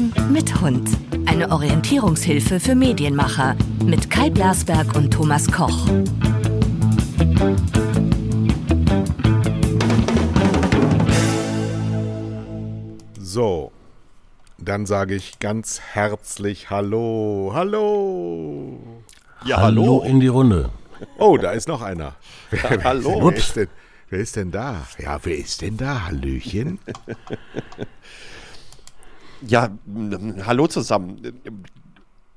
Wandern mit Hund. Eine Orientierungshilfe für Medienmacher mit Kai Blasberg und Thomas Koch. So, dann sage ich ganz herzlich Hallo, Hallo. Ja, hallo. hallo in die Runde. Oh, da ist noch einer. Ja, hallo. Wer ist, denn, wer ist denn da? Ja, wer ist denn da? Hallöchen. Ja, hallo zusammen.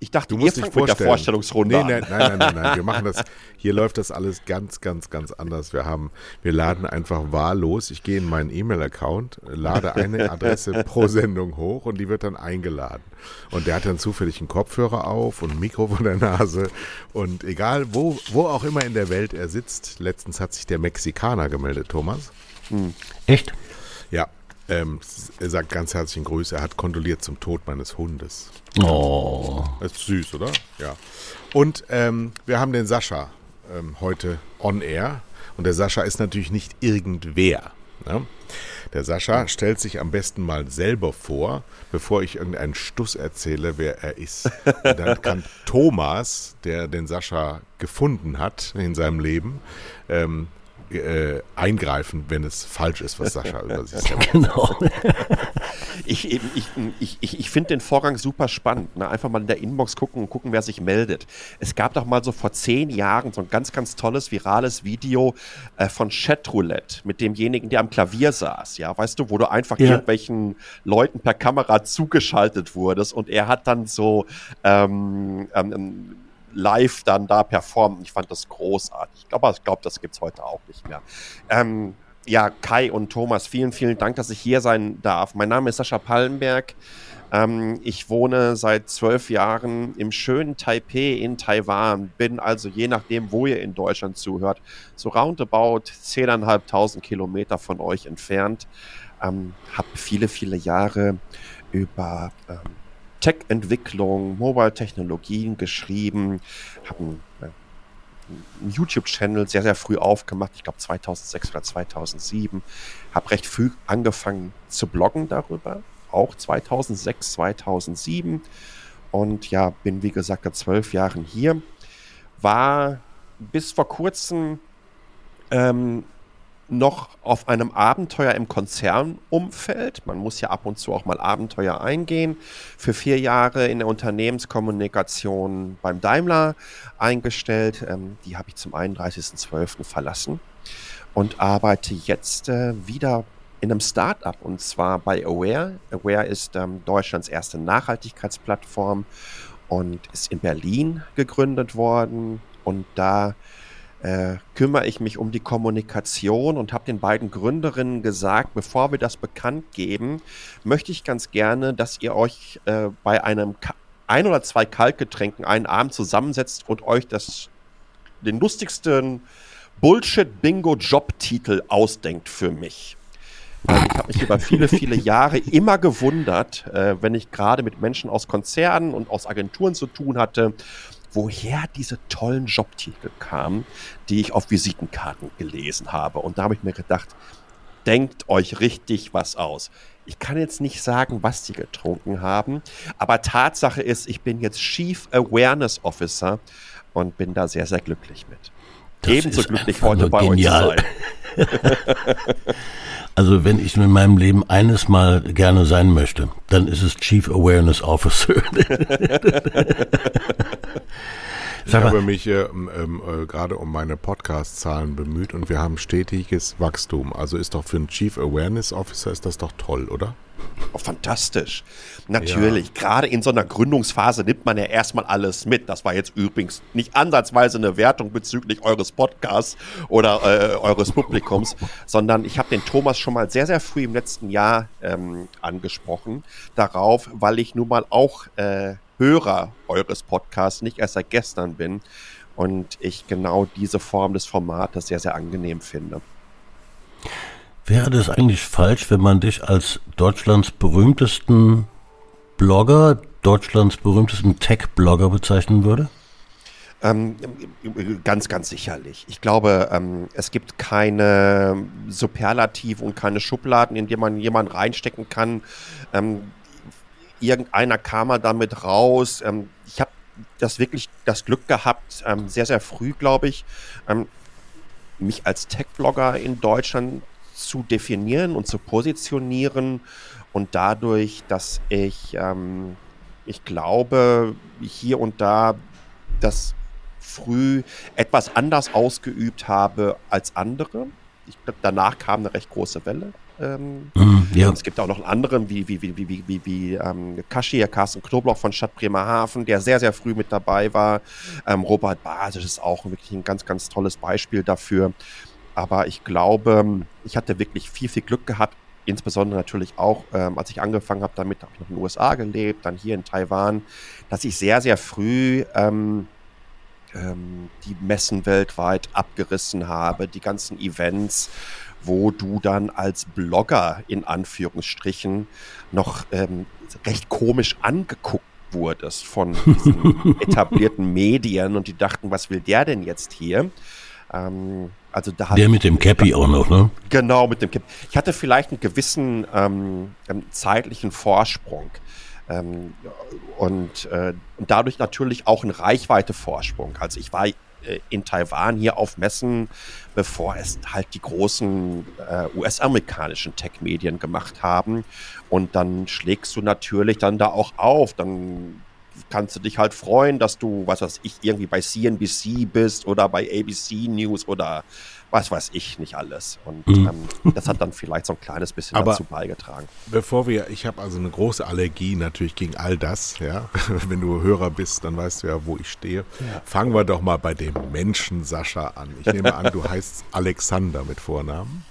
Ich dachte, du musst ihr fangt mit der Vorstellungsrunde nee, nein, nein, nein, nein, nein, wir machen das, hier läuft das alles ganz, ganz, ganz anders. Wir haben, wir laden einfach wahllos, ich gehe in meinen E-Mail-Account, lade eine Adresse pro Sendung hoch und die wird dann eingeladen. Und der hat dann zufällig einen Kopfhörer auf und ein Mikro vor der Nase und egal, wo, wo auch immer in der Welt er sitzt, letztens hat sich der Mexikaner gemeldet, Thomas. Hm. Echt? Ja, ähm, er sagt ganz herzlichen Grüße. Er hat kondoliert zum Tod meines Hundes. Oh. Das ist süß, oder? Ja. Und ähm, wir haben den Sascha ähm, heute on air. Und der Sascha ist natürlich nicht irgendwer. Ne? Der Sascha stellt sich am besten mal selber vor, bevor ich irgendeinen Stuss erzähle, wer er ist. Und dann kann Thomas, der den Sascha gefunden hat in seinem Leben, ähm, äh, eingreifen, wenn es falsch ist, was Sascha über sich sagt. Genau. ich ich, ich, ich, ich finde den Vorgang super spannend. Ne? Einfach mal in der Inbox gucken und gucken, wer sich meldet. Es gab doch mal so vor zehn Jahren so ein ganz, ganz tolles, virales Video äh, von Chatroulette mit demjenigen, der am Klavier saß. Ja, weißt du, wo du einfach ja. irgendwelchen Leuten per Kamera zugeschaltet wurdest und er hat dann so ähm, ähm, live dann da performen. Ich fand das großartig. Ich glaube, ich glaub, das gibt es heute auch nicht mehr. Ähm, ja, Kai und Thomas, vielen, vielen Dank, dass ich hier sein darf. Mein Name ist Sascha Pallenberg. Ähm, ich wohne seit zwölf Jahren im schönen Taipei in Taiwan, bin also je nachdem, wo ihr in Deutschland zuhört, so roundabout 10.500 Kilometer von euch entfernt. Ähm, habe viele, viele Jahre über ähm, Tech-Entwicklung, Mobile-Technologien geschrieben, habe einen, äh, einen YouTube-Channel sehr, sehr früh aufgemacht, ich glaube 2006 oder 2007, habe recht früh angefangen zu bloggen darüber, auch 2006, 2007 und ja, bin wie gesagt seit zwölf Jahren hier, war bis vor kurzem ähm, noch auf einem Abenteuer im Konzernumfeld. Man muss ja ab und zu auch mal Abenteuer eingehen. Für vier Jahre in der Unternehmenskommunikation beim Daimler eingestellt. Ähm, die habe ich zum 31.12. verlassen und arbeite jetzt äh, wieder in einem Startup und zwar bei Aware. Aware ist ähm, Deutschlands erste Nachhaltigkeitsplattform und ist in Berlin gegründet worden und da äh, kümmere ich mich um die Kommunikation und habe den beiden Gründerinnen gesagt, bevor wir das bekannt geben, möchte ich ganz gerne, dass ihr euch äh, bei einem Ka ein oder zwei Kaltgetränken einen Abend zusammensetzt und euch das, den lustigsten Bullshit-Bingo-Job-Titel ausdenkt für mich. Weil ich habe mich über viele, viele Jahre immer gewundert, äh, wenn ich gerade mit Menschen aus Konzernen und aus Agenturen zu tun hatte woher diese tollen Jobtitel kamen, die ich auf Visitenkarten gelesen habe. Und da habe ich mir gedacht, denkt euch richtig was aus. Ich kann jetzt nicht sagen, was die getrunken haben, aber Tatsache ist, ich bin jetzt Chief Awareness Officer und bin da sehr, sehr glücklich mit. Das Ebenso glücklich heute bei genial. euch zu sein. Also wenn ich in meinem Leben eines Mal gerne sein möchte, dann ist es Chief Awareness Officer. ich habe mich äh, äh, gerade um meine Podcast-Zahlen bemüht und wir haben stetiges Wachstum. Also ist doch für einen Chief Awareness Officer ist das doch toll, oder? Oh, fantastisch. Natürlich, ja. gerade in so einer Gründungsphase nimmt man ja erstmal alles mit. Das war jetzt übrigens nicht ansatzweise eine Wertung bezüglich eures Podcasts oder äh, eures Publikums, sondern ich habe den Thomas schon mal sehr, sehr früh im letzten Jahr ähm, angesprochen darauf, weil ich nun mal auch äh, Hörer eures Podcasts nicht erst seit gestern bin und ich genau diese Form des Formates sehr, sehr angenehm finde. Wäre das eigentlich falsch, wenn man dich als Deutschlands berühmtesten Blogger, Deutschlands berühmtesten Tech-Blogger bezeichnen würde? Ähm, ganz, ganz sicherlich. Ich glaube, ähm, es gibt keine Superlative und keine Schubladen, in die man jemanden reinstecken kann. Ähm, irgendeiner kam mal damit raus. Ähm, ich habe das wirklich das Glück gehabt, ähm, sehr, sehr früh, glaube ich, ähm, mich als Tech-Blogger in Deutschland zu definieren und zu positionieren und dadurch, dass ich, ähm, ich glaube, hier und da das früh etwas anders ausgeübt habe als andere. Ich glaube, danach kam eine recht große Welle. Ähm, mm, ja. Es gibt auch noch einen anderen, wie, wie, wie, wie, wie, wie ähm, Kashi, Carsten Knoblauch von Stadt Bremerhaven, der sehr, sehr früh mit dabei war. Ähm, Robert Basisch ist auch wirklich ein ganz, ganz tolles Beispiel dafür. Aber ich glaube, ich hatte wirklich viel, viel Glück gehabt. Insbesondere natürlich auch, ähm, als ich angefangen habe, damit habe ich noch in den USA gelebt, dann hier in Taiwan, dass ich sehr, sehr früh ähm, ähm, die Messen weltweit abgerissen habe, die ganzen Events, wo du dann als Blogger in Anführungsstrichen noch ähm, recht komisch angeguckt wurdest von diesen etablierten Medien und die dachten, was will der denn jetzt hier? Ähm, also da der mit dem Cappy auch noch, ne? Genau, mit dem Cappy. Ich hatte vielleicht einen gewissen ähm, ähm zeitlichen Vorsprung. Ähm, und, äh, und dadurch natürlich auch einen Reichweite-Vorsprung. Also ich war äh, in Taiwan hier auf Messen, bevor es halt die großen äh, US-amerikanischen Tech-Medien gemacht haben. Und dann schlägst du natürlich dann da auch auf. Dann kannst du dich halt freuen, dass du, was weiß ich, irgendwie bei CNBC bist oder bei ABC News oder was weiß ich nicht alles. Und mhm. ähm, das hat dann vielleicht so ein kleines bisschen Aber dazu beigetragen. Bevor wir, ich habe also eine große Allergie natürlich gegen all das, ja. Wenn du Hörer bist, dann weißt du ja, wo ich stehe. Ja. Fangen wir doch mal bei dem Menschen Sascha an. Ich nehme an, du heißt Alexander mit Vornamen.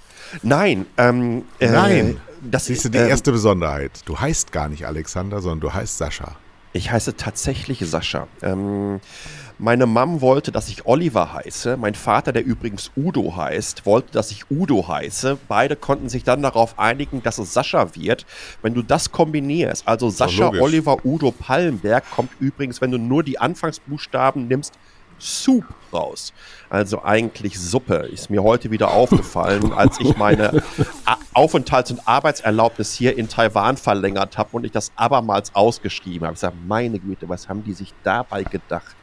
Nein, ähm, äh, Nein. Das ist die ähm, erste Besonderheit. Du heißt gar nicht Alexander, sondern du heißt Sascha. Ich heiße tatsächlich Sascha. Ähm, meine Mom wollte, dass ich Oliver heiße. Mein Vater, der übrigens Udo heißt, wollte, dass ich Udo heiße. Beide konnten sich dann darauf einigen, dass es Sascha wird. Wenn du das kombinierst, also Sascha, Oliver, Udo, Pallenberg, kommt übrigens, wenn du nur die Anfangsbuchstaben nimmst, Soup raus. Also eigentlich Suppe. Ist mir heute wieder aufgefallen, als ich meine Aufenthalts- und Arbeitserlaubnis hier in Taiwan verlängert habe und ich das abermals ausgeschrieben habe. Ich sage, meine Güte, was haben die sich dabei gedacht?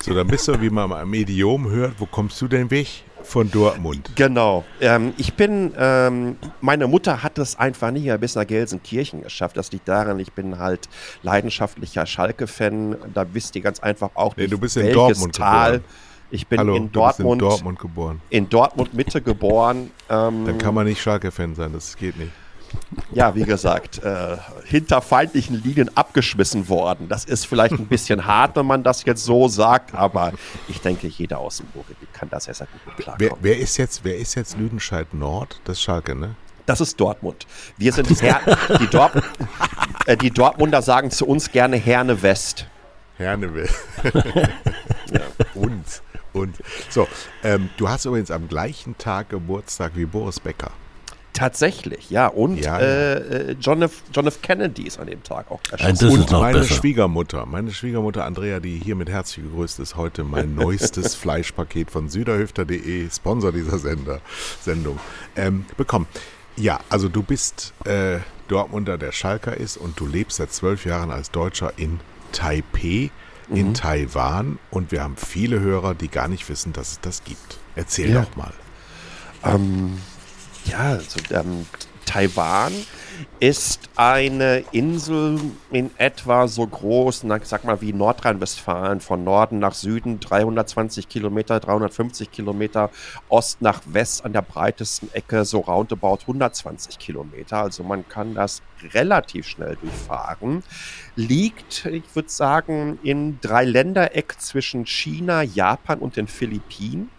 So, dann bist du, wie man am Medium hört, wo kommst du denn weg? Von Dortmund. Genau. Ähm, ich bin, ähm, meine Mutter hat es einfach nicht bis nach Gelsenkirchen geschafft. Das liegt daran, ich bin halt leidenschaftlicher Schalke-Fan. Da wisst ihr ganz einfach auch nicht, nee, du bist in Dortmund Tal. Geboren. Ich bin Hallo, in Dortmund, in Dortmund geboren. In Dortmund Mitte geboren. Ähm, Dann kann man nicht Schalke-Fan sein, das geht nicht ja, wie gesagt, äh, hinter feindlichen Linien abgeschmissen worden. Das ist vielleicht ein bisschen hart, wenn man das jetzt so sagt, aber ich denke, jeder aus dem Ruhrgebiet kann das ja sehr gut klarkommen. Wer, wer, ist jetzt, wer ist jetzt Lüdenscheid Nord? Das ist Schalke, ne? Das ist Dortmund. Wir sind Her die, Dort äh, die Dortmunder sagen zu uns gerne Herne West. Herne West. ja. Und, und. So, ähm, du hast übrigens am gleichen Tag Geburtstag wie Boris Becker. Tatsächlich, ja. Und ja, äh, John, F., John F. Kennedy ist an dem Tag auch erschossen. Und meine besser. Schwiegermutter, meine Schwiegermutter Andrea, die hier mit herzlich gegrüßt ist, heute mein neuestes Fleischpaket von süderhöfter.de, Sponsor dieser Sender, Sendung, ähm, bekommen. Ja, also du bist äh, Dortmunder, der Schalker ist und du lebst seit zwölf Jahren als Deutscher in Taipei, in mhm. Taiwan und wir haben viele Hörer, die gar nicht wissen, dass es das gibt. Erzähl ja. doch mal. Ähm, ja, also, ähm, Taiwan ist eine Insel in etwa so groß, na, sag mal wie Nordrhein-Westfalen, von Norden nach Süden 320 Kilometer, 350 Kilometer, Ost nach West an der breitesten Ecke so roundabout 120 Kilometer. Also man kann das relativ schnell durchfahren. Liegt, ich würde sagen, in drei Ländereck zwischen China, Japan und den Philippinen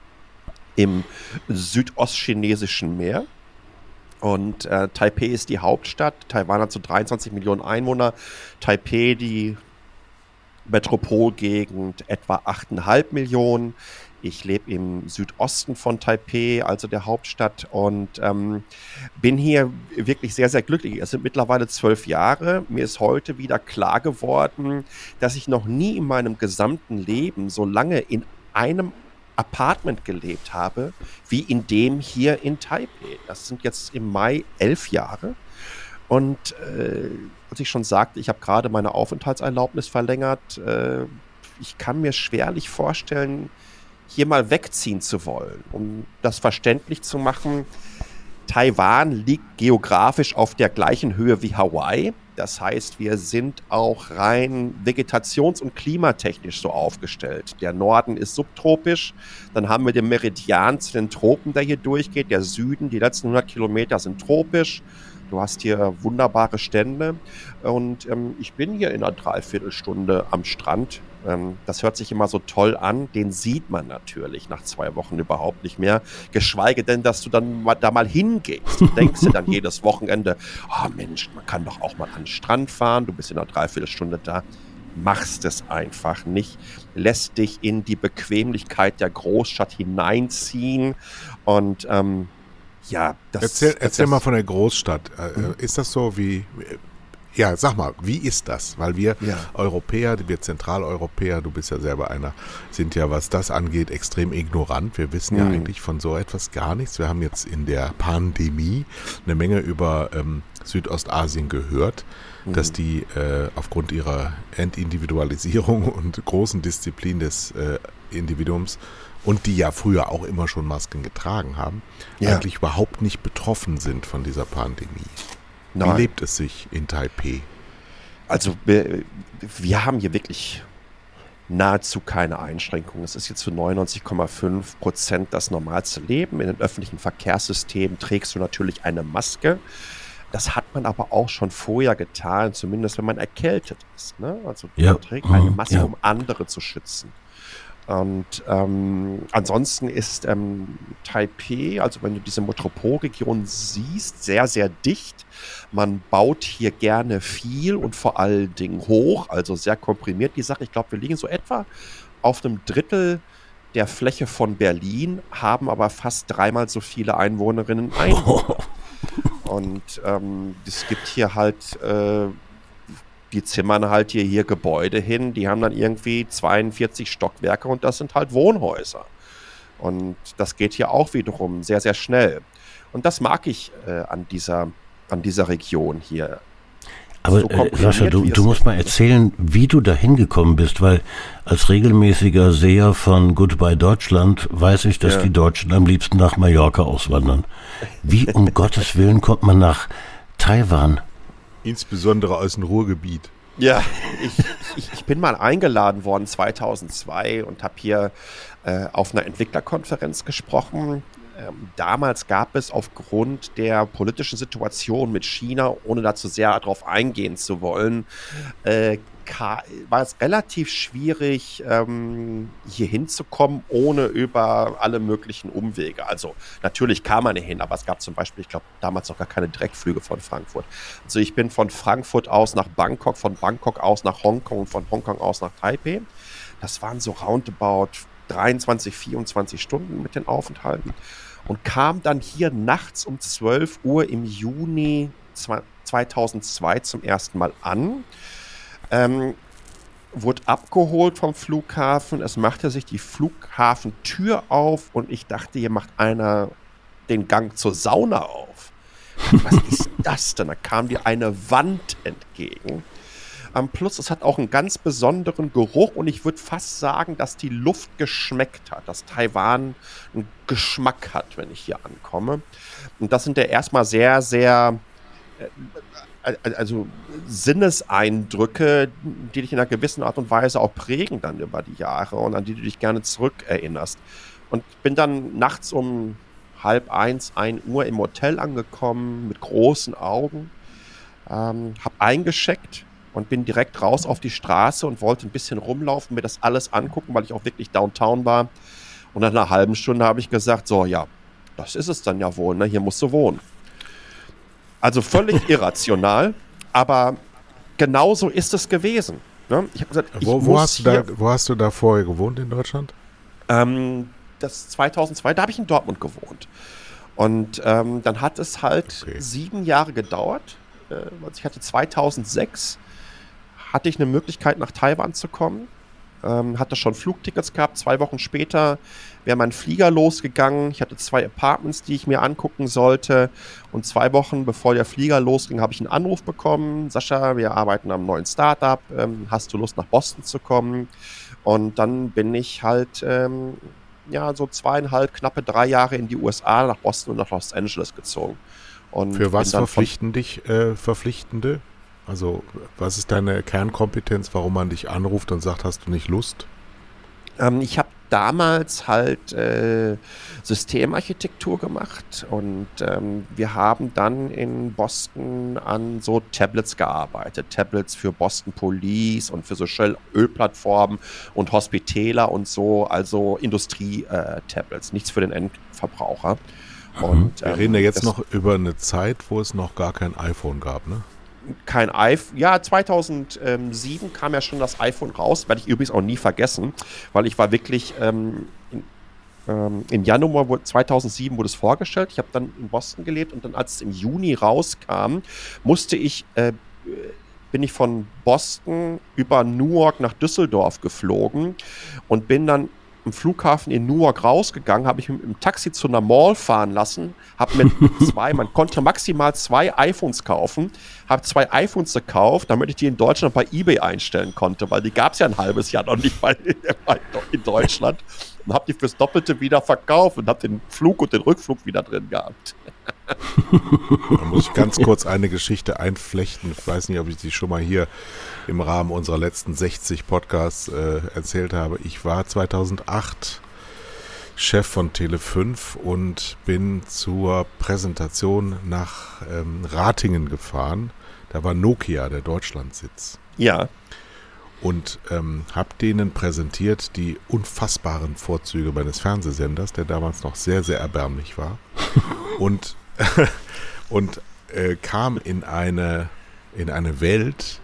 im südostchinesischen Meer. Und äh, Taipei ist die Hauptstadt. Taiwan hat so 23 Millionen Einwohner. Taipei, die Metropolgegend, etwa 8,5 Millionen. Ich lebe im Südosten von Taipei, also der Hauptstadt, und ähm, bin hier wirklich sehr, sehr glücklich. Es sind mittlerweile zwölf Jahre. Mir ist heute wieder klar geworden, dass ich noch nie in meinem gesamten Leben so lange in einem Apartment gelebt habe, wie in dem hier in Taipei. Das sind jetzt im Mai elf Jahre. Und äh, als ich schon sagte, ich habe gerade meine Aufenthaltserlaubnis verlängert. Äh, ich kann mir schwerlich vorstellen, hier mal wegziehen zu wollen. Um das verständlich zu machen, Taiwan liegt geografisch auf der gleichen Höhe wie Hawaii. Das heißt, wir sind auch rein vegetations- und klimatechnisch so aufgestellt. Der Norden ist subtropisch, dann haben wir den Meridian zu den Tropen, der hier durchgeht. Der Süden, die letzten 100 Kilometer sind tropisch. Du hast hier wunderbare Stände und ähm, ich bin hier in einer Dreiviertelstunde am Strand. Ähm, das hört sich immer so toll an. Den sieht man natürlich nach zwei Wochen überhaupt nicht mehr. Geschweige denn, dass du dann mal, da mal hingehst. Du denkst dir dann jedes Wochenende, oh Mensch, man kann doch auch mal an den Strand fahren. Du bist in einer Dreiviertelstunde da machst es einfach nicht, lässt dich in die Bequemlichkeit der Großstadt hineinziehen und ähm, ja, das Erzähl, erzähl das, mal von der Großstadt. Äh, mhm. Ist das so wie. Ja, sag mal, wie ist das? Weil wir ja. Europäer, wir Zentraleuropäer, du bist ja selber einer, sind ja, was das angeht, extrem ignorant. Wir wissen mhm. ja eigentlich von so etwas gar nichts. Wir haben jetzt in der Pandemie eine Menge über ähm, Südostasien gehört, mhm. dass die äh, aufgrund ihrer Entindividualisierung und großen Disziplin des äh, Individuums und die ja früher auch immer schon Masken getragen haben, ja. eigentlich überhaupt nicht betroffen sind von dieser Pandemie. Nein. Wie lebt es sich in Taipei? Also wir, wir haben hier wirklich nahezu keine Einschränkungen. Es ist jetzt zu 99,5 Prozent das normalste Leben. In den öffentlichen Verkehrssystemen trägst du natürlich eine Maske. Das hat man aber auch schon vorher getan, zumindest wenn man erkältet ist. Ne? Also ja. man trägt eine mhm. Maske, ja. um andere zu schützen. Und ähm, ansonsten ist ähm, Taipei, also wenn du diese Metropolregion siehst, sehr, sehr dicht. Man baut hier gerne viel und vor allen Dingen hoch, also sehr komprimiert die Sache. Ich glaube, wir liegen so etwa auf einem Drittel der Fläche von Berlin, haben aber fast dreimal so viele Einwohnerinnen Einwohner. Und ähm, es gibt hier halt äh, die zimmern halt hier, hier Gebäude hin, die haben dann irgendwie 42 Stockwerke und das sind halt Wohnhäuser. Und das geht hier auch wiederum sehr, sehr schnell. Und das mag ich äh, an, dieser, an dieser Region hier. Aber so äh, Sascha, du, du musst mal erzählen, wie du da hingekommen bist, weil als regelmäßiger Seher von Goodbye Deutschland weiß ich, dass ja. die Deutschen am liebsten nach Mallorca auswandern. Wie um Gottes Willen kommt man nach Taiwan? Insbesondere aus dem Ruhrgebiet. Ja, ich, ich, ich bin mal eingeladen worden 2002 und habe hier äh, auf einer Entwicklerkonferenz gesprochen. Ähm, damals gab es aufgrund der politischen Situation mit China, ohne dazu sehr darauf eingehen zu wollen, äh, war es relativ schwierig, ähm, hier hinzukommen, ohne über alle möglichen Umwege. Also natürlich kam man hier hin, aber es gab zum Beispiel, ich glaube, damals noch gar keine Direktflüge von Frankfurt. Also ich bin von Frankfurt aus nach Bangkok, von Bangkok aus nach Hongkong und von Hongkong aus nach Taipei. Das waren so roundabout 23, 24 Stunden mit den Aufenthalten und kam dann hier nachts um 12 Uhr im Juni 2002 zum ersten Mal an ähm, wurde abgeholt vom Flughafen. Es machte sich die Flughafentür auf und ich dachte, hier macht einer den Gang zur Sauna auf. Was ist das denn? Da kam dir eine Wand entgegen. Ähm, plus, es hat auch einen ganz besonderen Geruch und ich würde fast sagen, dass die Luft geschmeckt hat, dass Taiwan einen Geschmack hat, wenn ich hier ankomme. Und das sind ja erstmal sehr, sehr äh, also Sinneseindrücke, die dich in einer gewissen Art und Weise auch prägen dann über die Jahre und an die du dich gerne zurückerinnerst. Und bin dann nachts um halb eins, ein Uhr im Hotel angekommen mit großen Augen, ähm, habe eingescheckt und bin direkt raus auf die Straße und wollte ein bisschen rumlaufen, mir das alles angucken, weil ich auch wirklich downtown war. Und nach einer halben Stunde habe ich gesagt, so ja, das ist es dann ja wohl, ne? hier musst du wohnen. Also völlig irrational, aber genauso ist es gewesen. Ne? Ich gesagt, wo, wo, hast da, wo, hast du da, vorher gewohnt in Deutschland? Ähm, das 2002, da habe ich in Dortmund gewohnt. Und ähm, dann hat es halt okay. sieben Jahre gedauert. Äh, also ich hatte 2006 hatte ich eine Möglichkeit nach Taiwan zu kommen. Ähm, hatte schon Flugtickets gehabt. Zwei Wochen später wäre mein Flieger losgegangen. Ich hatte zwei Apartments, die ich mir angucken sollte. Und zwei Wochen bevor der Flieger losging, habe ich einen Anruf bekommen. Sascha, wir arbeiten am neuen Startup. Ähm, hast du Lust, nach Boston zu kommen? Und dann bin ich halt ähm, ja so zweieinhalb, knappe drei Jahre in die USA, nach Boston und nach Los Angeles gezogen. Und Für was verpflichten dich äh, Verpflichtende? Also, was ist deine Kernkompetenz, warum man dich anruft und sagt, hast du nicht Lust? Ähm, ich habe damals halt äh, Systemarchitektur gemacht und ähm, wir haben dann in Boston an so Tablets gearbeitet. Tablets für Boston Police und für so Shell-Ölplattformen und Hospitäler und so, also Industrie-Tablets, äh, nichts für den Endverbraucher. Und, wir ähm, reden ja jetzt noch über eine Zeit, wo es noch gar kein iPhone gab, ne? Kein iPhone. Ja, 2007 kam ja schon das iPhone raus, werde ich übrigens auch nie vergessen, weil ich war wirklich ähm, in, ähm, im Januar 2007 wurde es vorgestellt. Ich habe dann in Boston gelebt und dann, als es im Juni rauskam, musste ich äh, bin ich von Boston über Newark nach Düsseldorf geflogen und bin dann am Flughafen in Newark rausgegangen, habe ich mit dem Taxi zu einer Mall fahren lassen, habe mit zwei, man konnte maximal zwei iPhones kaufen, habe zwei iPhones gekauft, damit ich die in Deutschland bei eBay einstellen konnte, weil die gab es ja ein halbes Jahr noch nicht bei, in Deutschland und habe die fürs Doppelte wieder verkauft und habe den Flug und den Rückflug wieder drin gehabt. da muss ich ganz kurz eine Geschichte einflechten. Ich weiß nicht, ob ich die schon mal hier im Rahmen unserer letzten 60 Podcasts äh, erzählt habe. Ich war 2008 Chef von Tele5 und bin zur Präsentation nach ähm, Ratingen gefahren. Da war Nokia, der Deutschlandsitz. Ja und ähm, habe denen präsentiert die unfassbaren Vorzüge meines Fernsehsenders, der damals noch sehr, sehr erbärmlich war. und und äh, kam in eine, in eine Welt,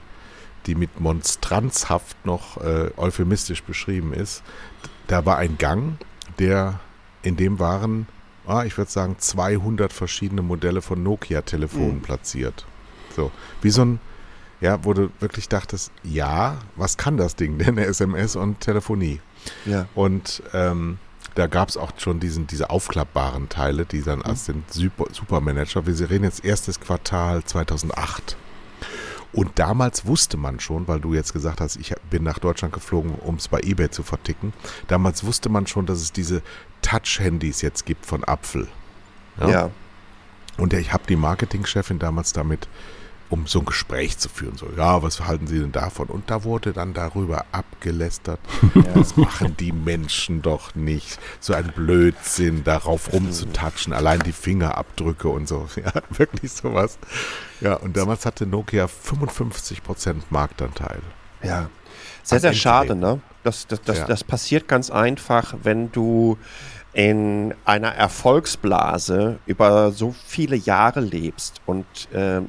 die mit monstranzhaft noch äh, euphemistisch beschrieben ist. Da war ein Gang, der in dem waren, ah, ich würde sagen, 200 verschiedene Modelle von Nokia-Telefonen mhm. platziert. So, wie so ein ja, wo du wirklich dachtest, ja, was kann das Ding denn, SMS und Telefonie? Ja. Und ähm, da gab es auch schon diesen, diese aufklappbaren Teile, die dann mhm. als den Super, Supermanager, wir reden jetzt erstes Quartal 2008. Und damals wusste man schon, weil du jetzt gesagt hast, ich bin nach Deutschland geflogen, um es bei eBay zu verticken. Damals wusste man schon, dass es diese Touch-Handys jetzt gibt von Apfel. Ja. ja. Und ich habe die Marketingchefin damals damit um so ein Gespräch zu führen. So, ja, was halten Sie denn davon? Und da wurde dann darüber abgelästert. Ja. Das machen die Menschen doch nicht. So ein Blödsinn, darauf rumzutatschen, allein die Fingerabdrücke und so. Ja, wirklich sowas. Ja, und damals hatte Nokia 55% Marktanteil. Ja, sehr, sehr schade, ne? Das, das, das, ja. das passiert ganz einfach, wenn du in einer Erfolgsblase über so viele Jahre lebst und äh,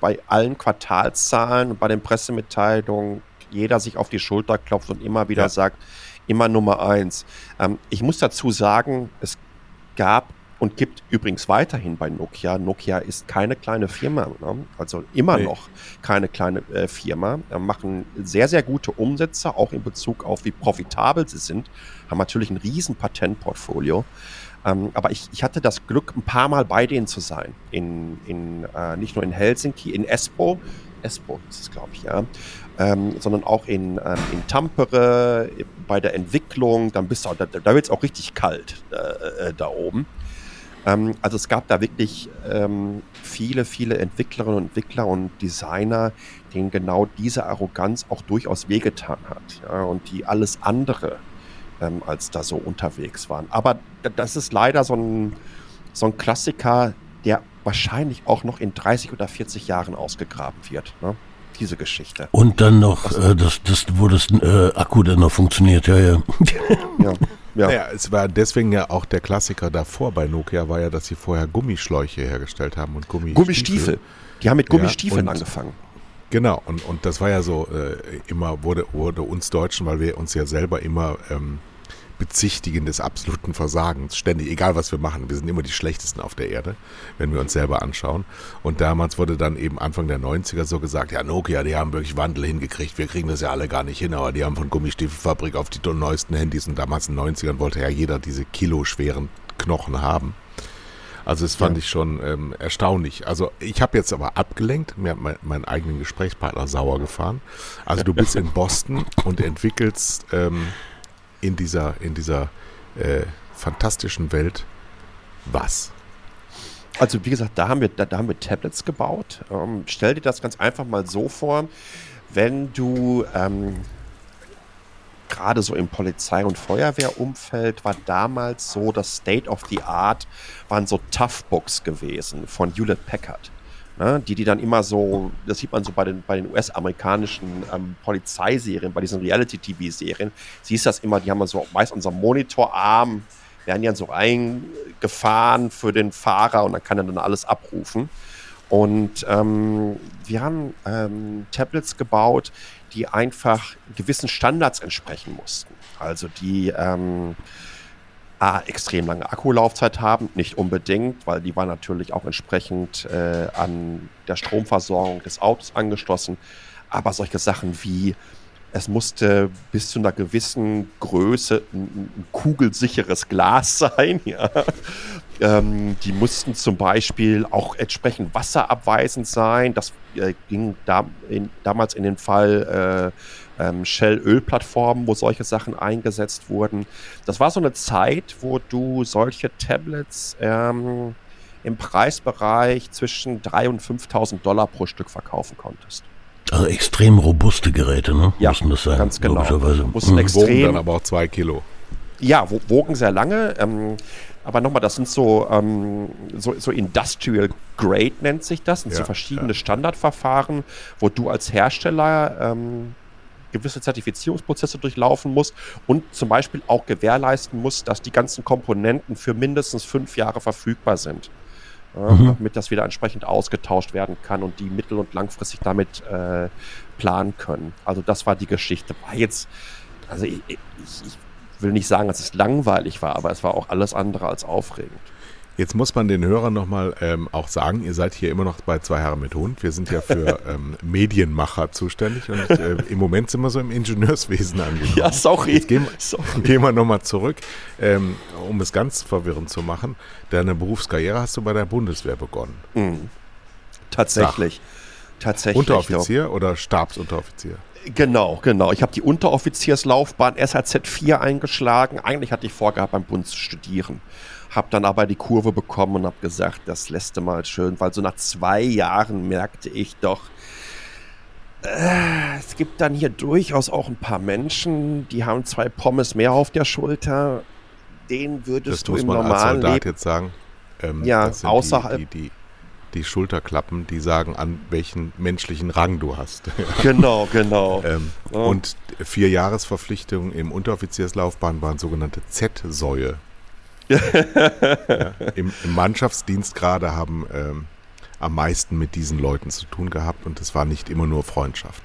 bei allen Quartalszahlen und bei den Pressemitteilungen jeder sich auf die Schulter klopft und immer wieder ja. sagt, immer Nummer eins. Ähm, ich muss dazu sagen, es gab und gibt übrigens weiterhin bei Nokia. Nokia ist keine kleine Firma, ne? also immer nee. noch keine kleine äh, Firma. Äh, machen sehr, sehr gute Umsätze, auch in Bezug auf wie profitabel sie sind. Haben natürlich ein riesen Patentportfolio. Ähm, aber ich, ich hatte das Glück, ein paar Mal bei denen zu sein. In, in, äh, nicht nur in Helsinki, in Espoo. Espoo ist es, glaube ich, ja. Ähm, sondern auch in, ähm, in Tampere, bei der Entwicklung. Dann bist du, da, da wird es auch richtig kalt äh, äh, da oben. Ähm, also es gab da wirklich ähm, viele, viele Entwicklerinnen und Entwickler und Designer, denen genau diese Arroganz auch durchaus wehgetan hat ja, und die alles andere ähm, als da so unterwegs waren. Aber das ist leider so ein, so ein Klassiker, der wahrscheinlich auch noch in 30 oder 40 Jahren ausgegraben wird. Ne? Diese Geschichte. Und dann noch, äh, das, das, wo das äh, Akku dann noch funktioniert, ja, ja. ja. Ja. Naja, es war deswegen ja auch der Klassiker davor bei Nokia, war ja, dass sie vorher Gummischläuche hergestellt haben und Gummistiefel. Gummistiefel. Die haben mit Gummistiefeln ja, angefangen. Genau, und, und das war ja so, äh, immer wurde, wurde uns Deutschen, weil wir uns ja selber immer ähm, bezichtigen des absoluten Versagens, ständig, egal was wir machen. Wir sind immer die Schlechtesten auf der Erde, wenn wir uns selber anschauen. Und damals wurde dann eben Anfang der 90er so gesagt, ja, Nokia, die haben wirklich Wandel hingekriegt, wir kriegen das ja alle gar nicht hin, aber die haben von Gummistiefelfabrik auf die neuesten Handys und damals in den 90ern wollte ja jeder diese kiloschweren Knochen haben. Also das fand ja. ich schon ähm, erstaunlich. Also ich habe jetzt aber abgelenkt, mir hat mein, meinen eigenen Gesprächspartner sauer gefahren. Also du bist in Boston und entwickelst ähm, in dieser, in dieser äh, fantastischen Welt was? Also wie gesagt, da haben wir, da, da haben wir Tablets gebaut. Ähm, stell dir das ganz einfach mal so vor, wenn du ähm, gerade so im Polizei- und Feuerwehrumfeld war damals so, das State of the Art waren so Tough Books gewesen von Hewlett Packard. Ne, die, die dann immer so, das sieht man so bei den, bei den US-amerikanischen ähm, Polizeiserien, bei diesen Reality-TV-Serien, siehst das immer, die haben so meist unser Monitorarm, werden ja so eingefahren für den Fahrer und dann kann er dann alles abrufen. Und ähm, wir haben ähm, Tablets gebaut, die einfach gewissen Standards entsprechen mussten. Also die ähm, A, extrem lange Akkulaufzeit haben, nicht unbedingt, weil die war natürlich auch entsprechend äh, an der Stromversorgung des Autos angeschlossen. Aber solche Sachen wie es musste bis zu einer gewissen Größe ein, ein kugelsicheres Glas sein. Ja. Ähm, die mussten zum Beispiel auch entsprechend wasserabweisend sein. Das äh, ging da in, damals in den Fall äh, ähm, Shell-Ölplattformen, wo solche Sachen eingesetzt wurden. Das war so eine Zeit, wo du solche Tablets ähm, im Preisbereich zwischen 3.000 und 5.000 Dollar pro Stück verkaufen konntest. Also extrem robuste Geräte, ne? Ja, Müssen das sein, ganz genau. Logischerweise. Mussten mhm. extrem, wogen dann aber auch zwei Kilo. Ja, wogen sehr lange. Ähm, aber nochmal, das sind so, ähm, so, so, Industrial Grade nennt sich das. Das sind ja, so verschiedene ja. Standardverfahren, wo du als Hersteller ähm, gewisse Zertifizierungsprozesse durchlaufen musst und zum Beispiel auch gewährleisten musst, dass die ganzen Komponenten für mindestens fünf Jahre verfügbar sind mhm. damit das wieder entsprechend ausgetauscht werden kann und die mittel- und langfristig damit äh, planen können. Also das war die Geschichte. War jetzt, also ich, ich, ich will nicht sagen, dass es langweilig war, aber es war auch alles andere als aufregend. Jetzt muss man den Hörern nochmal ähm, auch sagen, ihr seid hier immer noch bei Zwei Herren mit Hund. Wir sind ja für ähm, Medienmacher zuständig und äh, im Moment sind wir so im Ingenieurswesen angekommen. Ja, sorry. Jetzt gehen, sorry. gehen wir nochmal zurück, ähm, um es ganz verwirrend zu machen. Deine Berufskarriere hast du bei der Bundeswehr begonnen. Mhm. Tatsächlich. Sach. Tatsächlich. Unteroffizier doch. oder Stabsunteroffizier? Genau, genau. Ich habe die Unteroffizierslaufbahn SAZ 4 eingeschlagen. Eigentlich hatte ich vorgehabt, beim Bund zu studieren. Hab dann aber die Kurve bekommen und habe gesagt, das lässt mal schön, weil so nach zwei Jahren merkte ich doch, äh, es gibt dann hier durchaus auch ein paar Menschen, die haben zwei Pommes mehr auf der Schulter. Den würdest das du im normalen als Soldat Leben jetzt sagen. Ähm, ja, außerhalb. Die, die, die, die, Schulterklappen, die sagen, an welchen menschlichen Rang du hast. genau, genau. ähm, ja. Und vier Jahresverpflichtungen im Unteroffizierslaufbahn waren sogenannte Z-Säue ja, im, im, Mannschaftsdienst gerade haben ähm, am meisten mit diesen Leuten zu tun gehabt und es war nicht immer nur Freundschaft.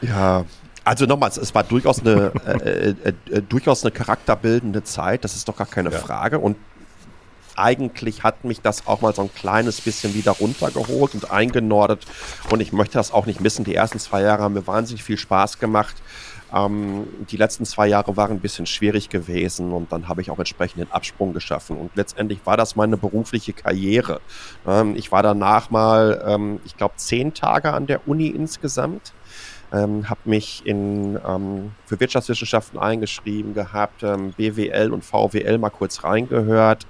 Ja, also nochmals, es war durchaus eine, äh, äh, äh, durchaus eine charakterbildende Zeit, das ist doch gar keine ja. Frage. Und eigentlich hat mich das auch mal so ein kleines bisschen wieder runtergeholt und eingenordet. Und ich möchte das auch nicht missen. Die ersten zwei Jahre haben mir wahnsinnig viel Spaß gemacht. Ähm, die letzten zwei Jahre waren ein bisschen schwierig gewesen und dann habe ich auch entsprechend den Absprung geschaffen. Und letztendlich war das meine berufliche Karriere. Ähm, ich war danach mal, ähm, ich glaube, zehn Tage an der Uni insgesamt. Ähm, habe mich in, ähm, für Wirtschaftswissenschaften eingeschrieben gehabt, ähm, BWL und VWL mal kurz reingehört.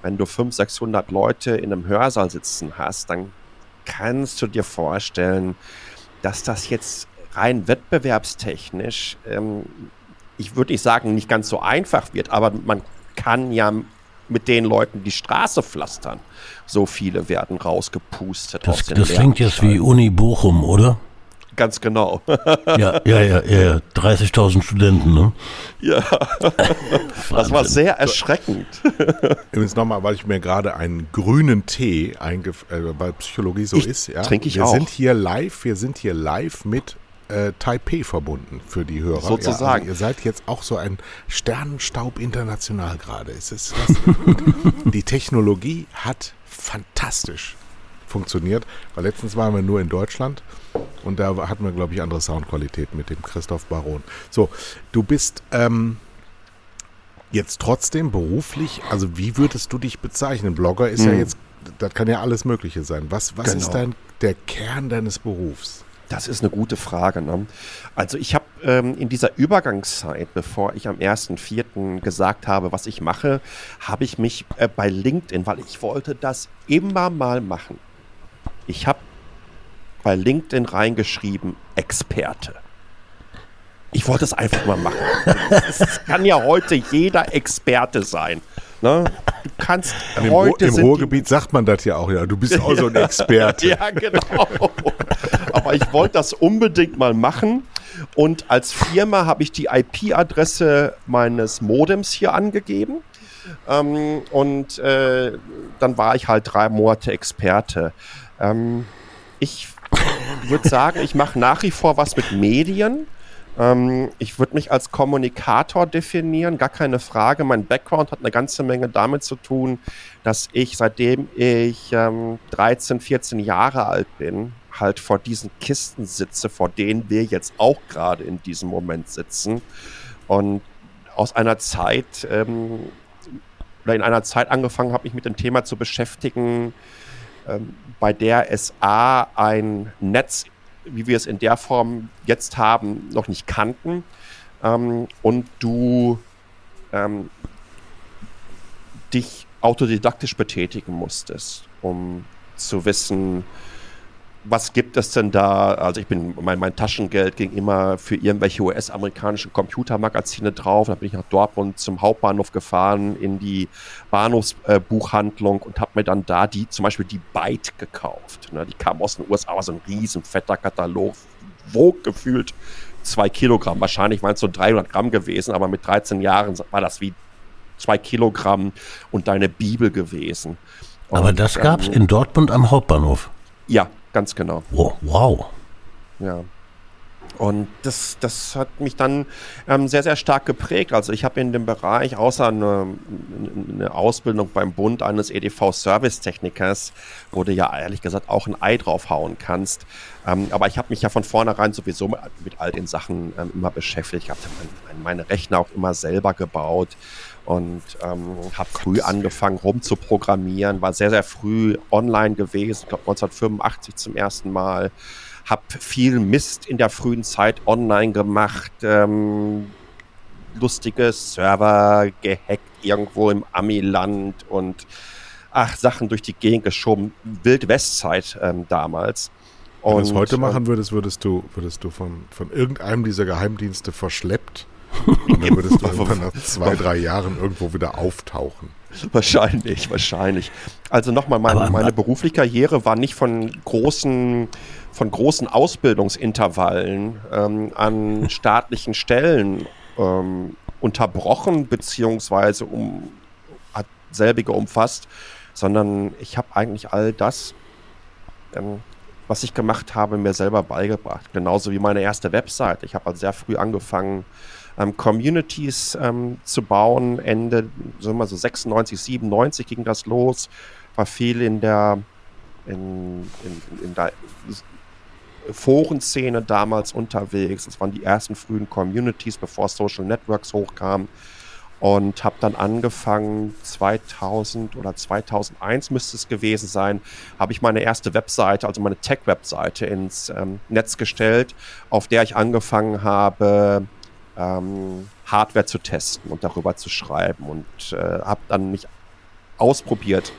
Wenn du 500, 600 Leute in einem Hörsaal sitzen hast, dann kannst du dir vorstellen, dass das jetzt rein wettbewerbstechnisch, ähm, ich würde nicht sagen, nicht ganz so einfach wird, aber man kann ja mit den Leuten die Straße pflastern. So viele werden rausgepustet. Das, das klingt jetzt wie Uni Bochum, oder? Ganz genau. ja, ja, ja, ja, 30.000 Studenten, ne? Ja. das war sehr erschreckend. Übrigens nochmal, weil ich mir gerade einen grünen Tee, äh, weil Psychologie so ich, ist, ja. Trinke ich wir auch. sind hier live, wir sind hier live mit äh, Taipei verbunden für die Hörer. Sozusagen. Ja, also ihr seid jetzt auch so ein Sternenstaub international gerade. Es ist die Technologie hat fantastisch funktioniert, weil letztens waren wir nur in Deutschland und da hatten wir, glaube ich, andere Soundqualität mit dem Christoph Baron. So, du bist ähm, jetzt trotzdem beruflich, also wie würdest du dich bezeichnen? Blogger ist hm. ja jetzt, das kann ja alles Mögliche sein. Was, was genau. ist dein, der Kern deines Berufs? Das ist eine gute Frage. Ne? Also ich habe ähm, in dieser Übergangszeit, bevor ich am 1.4. gesagt habe, was ich mache, habe ich mich äh, bei LinkedIn, weil ich wollte das immer mal machen. Ich habe bei LinkedIn reingeschrieben, Experte. Ich wollte es einfach mal machen. Es kann ja heute jeder Experte sein. Ne? Du kannst Im heute. Im Ruhrgebiet sagt man das ja auch, ja. Du bist auch so ein Experte. ja, genau. Aber ich wollte das unbedingt mal machen. Und als Firma habe ich die IP-Adresse meines Modems hier angegeben. Ähm, und äh, dann war ich halt drei Monate Experte. Ähm, ich würde sagen, ich mache nach wie vor was mit Medien. Ähm, ich würde mich als Kommunikator definieren, gar keine Frage. Mein Background hat eine ganze Menge damit zu tun, dass ich, seitdem ich ähm, 13, 14 Jahre alt bin, halt vor diesen Kisten sitze, vor denen wir jetzt auch gerade in diesem Moment sitzen. Und aus einer Zeit ähm, oder in einer Zeit angefangen habe, mich mit dem Thema zu beschäftigen, ähm, bei der es A, ein Netz wie wir es in der Form jetzt haben, noch nicht kannten. Ähm, und du ähm, dich autodidaktisch betätigen musstest, um zu wissen, was gibt es denn da? Also ich bin, mein, mein Taschengeld ging immer für irgendwelche US-amerikanischen Computermagazine drauf. Da bin ich nach Dortmund zum Hauptbahnhof gefahren, in die Bahnhofsbuchhandlung äh, und habe mir dann da die, zum Beispiel die Byte gekauft. Ne, die kam aus den USA, war so ein riesen fetter Katalog, wog gefühlt zwei Kilogramm. Wahrscheinlich waren es so 300 Gramm gewesen, aber mit 13 Jahren war das wie zwei Kilogramm und deine Bibel gewesen. Und, aber das gab es ähm, in Dortmund am Hauptbahnhof. Ja, Ganz genau. Wow. wow. Ja. Und das, das hat mich dann ähm, sehr, sehr stark geprägt. Also ich habe in dem Bereich, außer eine, eine Ausbildung beim Bund eines EDV-Servicetechnikers, wo du ja ehrlich gesagt auch ein Ei draufhauen kannst. Ähm, aber ich habe mich ja von vornherein sowieso mit, all den Sachen ähm, immer beschäftigt. Ich habe mein, meine Rechner auch immer selber gebaut und ähm, habe früh angefangen rumzuprogrammieren, war sehr, sehr früh online gewesen, ich glaube 1985 zum ersten Mal, habe viel Mist in der frühen Zeit online gemacht, ähm, lustige Server gehackt irgendwo im Amiland und ach, Sachen durch die Gegend geschoben, Wild-West-Zeit ähm, damals. Wenn du es heute machen ähm, würdest, würdest du, würdest du von, von irgendeinem dieser Geheimdienste verschleppt und dann würdest du irgendwann nach zwei, drei Jahren irgendwo wieder auftauchen. Wahrscheinlich, wahrscheinlich. Also nochmal, meine, meine berufliche Karriere war nicht von großen, von großen Ausbildungsintervallen ähm, an staatlichen Stellen ähm, unterbrochen, beziehungsweise um, hat selbige umfasst, sondern ich habe eigentlich all das, ähm, was ich gemacht habe, mir selber beigebracht. Genauso wie meine erste Website. Ich habe also sehr früh angefangen, ähm, Communities ähm, zu bauen. Ende, sagen wir so 96, 97 ging das los. War viel in der, in, in, in der Forenszene damals unterwegs. Das waren die ersten frühen Communities, bevor Social Networks hochkamen. Und habe dann angefangen, 2000 oder 2001 müsste es gewesen sein, habe ich meine erste Webseite, also meine Tech-Webseite ins ähm, Netz gestellt, auf der ich angefangen habe, ähm, Hardware zu testen und darüber zu schreiben und äh, habe dann mich ausprobiert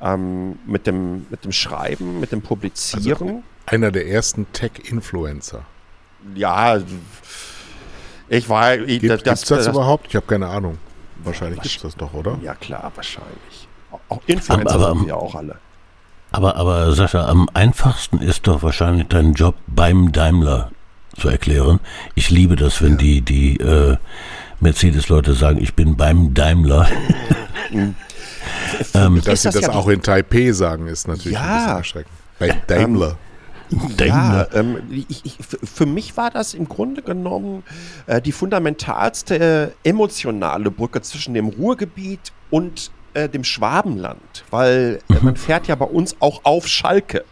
ähm, mit, dem, mit dem Schreiben, mit dem Publizieren. Also einer der ersten Tech-Influencer. Ja, ich war. Ich, Gibt, das, gibt's das, das überhaupt? Ich habe keine Ahnung. Wahrscheinlich gibt es das doch, oder? Ja, klar, wahrscheinlich. Auch Influencer aber, aber, sind wir auch alle. Aber, aber Sascha, am einfachsten ist doch wahrscheinlich dein Job beim Daimler zu erklären. Ich liebe das, wenn ja. die, die äh, Mercedes-Leute sagen, ich bin beim Daimler. ähm, Dass sie das, das ja auch in Taipei sagen, ist natürlich ja. ein bisschen erschreckend. Bei Daimler. Ja, ähm, ich, ich, für mich war das im Grunde genommen äh, die fundamentalste äh, emotionale Brücke zwischen dem Ruhrgebiet und äh, dem Schwabenland, weil äh, mhm. man fährt ja bei uns auch auf Schalke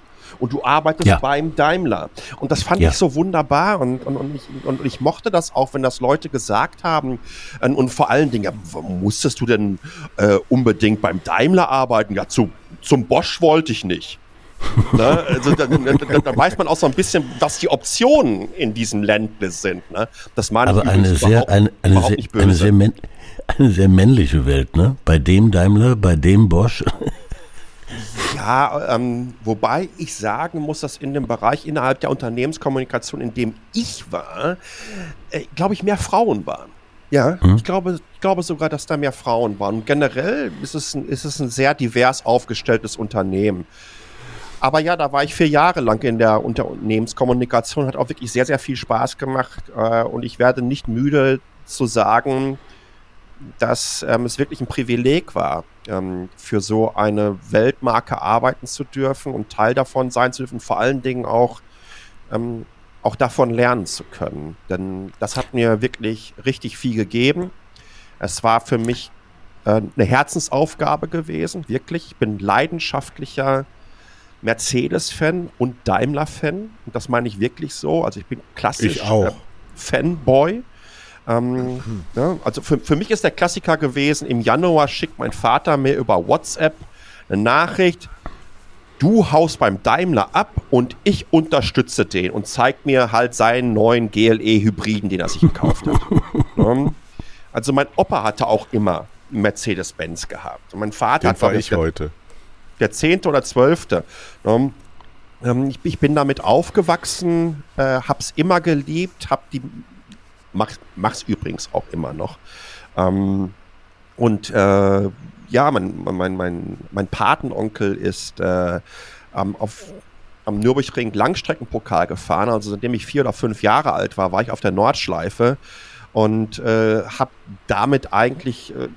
und du arbeitest ja. beim Daimler. Und das fand ja. ich so wunderbar und, und, und, ich, und ich mochte das auch, wenn das Leute gesagt haben. Und, und vor allen Dingen, ja, musstest du denn äh, unbedingt beim Daimler arbeiten? Ja, zu, zum Bosch wollte ich nicht. ne? also, da, da, da, weiß man auch so ein bisschen, was die Optionen in diesem Ländle sind. Ne? Das meine Aber eine sehr, eine, eine, sehr, eine, sehr eine sehr männliche Welt, ne? Bei dem Daimler, bei dem Bosch. Ja, ähm, wobei ich sagen muss, dass in dem Bereich innerhalb der Unternehmenskommunikation, in dem ich war, äh, glaube ich, mehr Frauen waren. Ja, mhm. ich, glaube, ich glaube sogar, dass da mehr Frauen waren. Und generell ist es, ein, ist es ein sehr divers aufgestelltes Unternehmen. Aber ja, da war ich vier Jahre lang in der Unternehmenskommunikation, hat auch wirklich sehr, sehr viel Spaß gemacht. Äh, und ich werde nicht müde zu sagen, dass ähm, es wirklich ein Privileg war, ähm, für so eine Weltmarke arbeiten zu dürfen und Teil davon sein zu dürfen, vor allen Dingen auch, ähm, auch davon lernen zu können. Denn das hat mir wirklich richtig viel gegeben. Es war für mich äh, eine Herzensaufgabe gewesen, wirklich. Ich bin leidenschaftlicher Mercedes-Fan und Daimler-Fan. Und das meine ich wirklich so. Also ich bin klassisch ich auch. Äh, Fanboy. Ähm, ja, also für, für mich ist der Klassiker gewesen, im Januar schickt mein Vater mir über WhatsApp eine Nachricht, du haust beim Daimler ab und ich unterstütze den und zeigt mir halt seinen neuen GLE-Hybriden, den er sich gekauft hat. ja, also mein Opa hatte auch immer Mercedes-Benz gehabt. Und mein Vater den war ich der, heute. Der zehnte oder zwölfte. Ja, ähm, ich, ich, bin damit aufgewachsen, äh, hab's immer geliebt, hab die Mach, mach's übrigens auch immer noch. Ähm, und äh, ja, mein, mein, mein, mein Patenonkel ist äh, ähm, auf, am Nürburgring Langstreckenpokal gefahren. Also seitdem ich vier oder fünf Jahre alt war, war ich auf der Nordschleife und äh, habe damit eigentlich äh,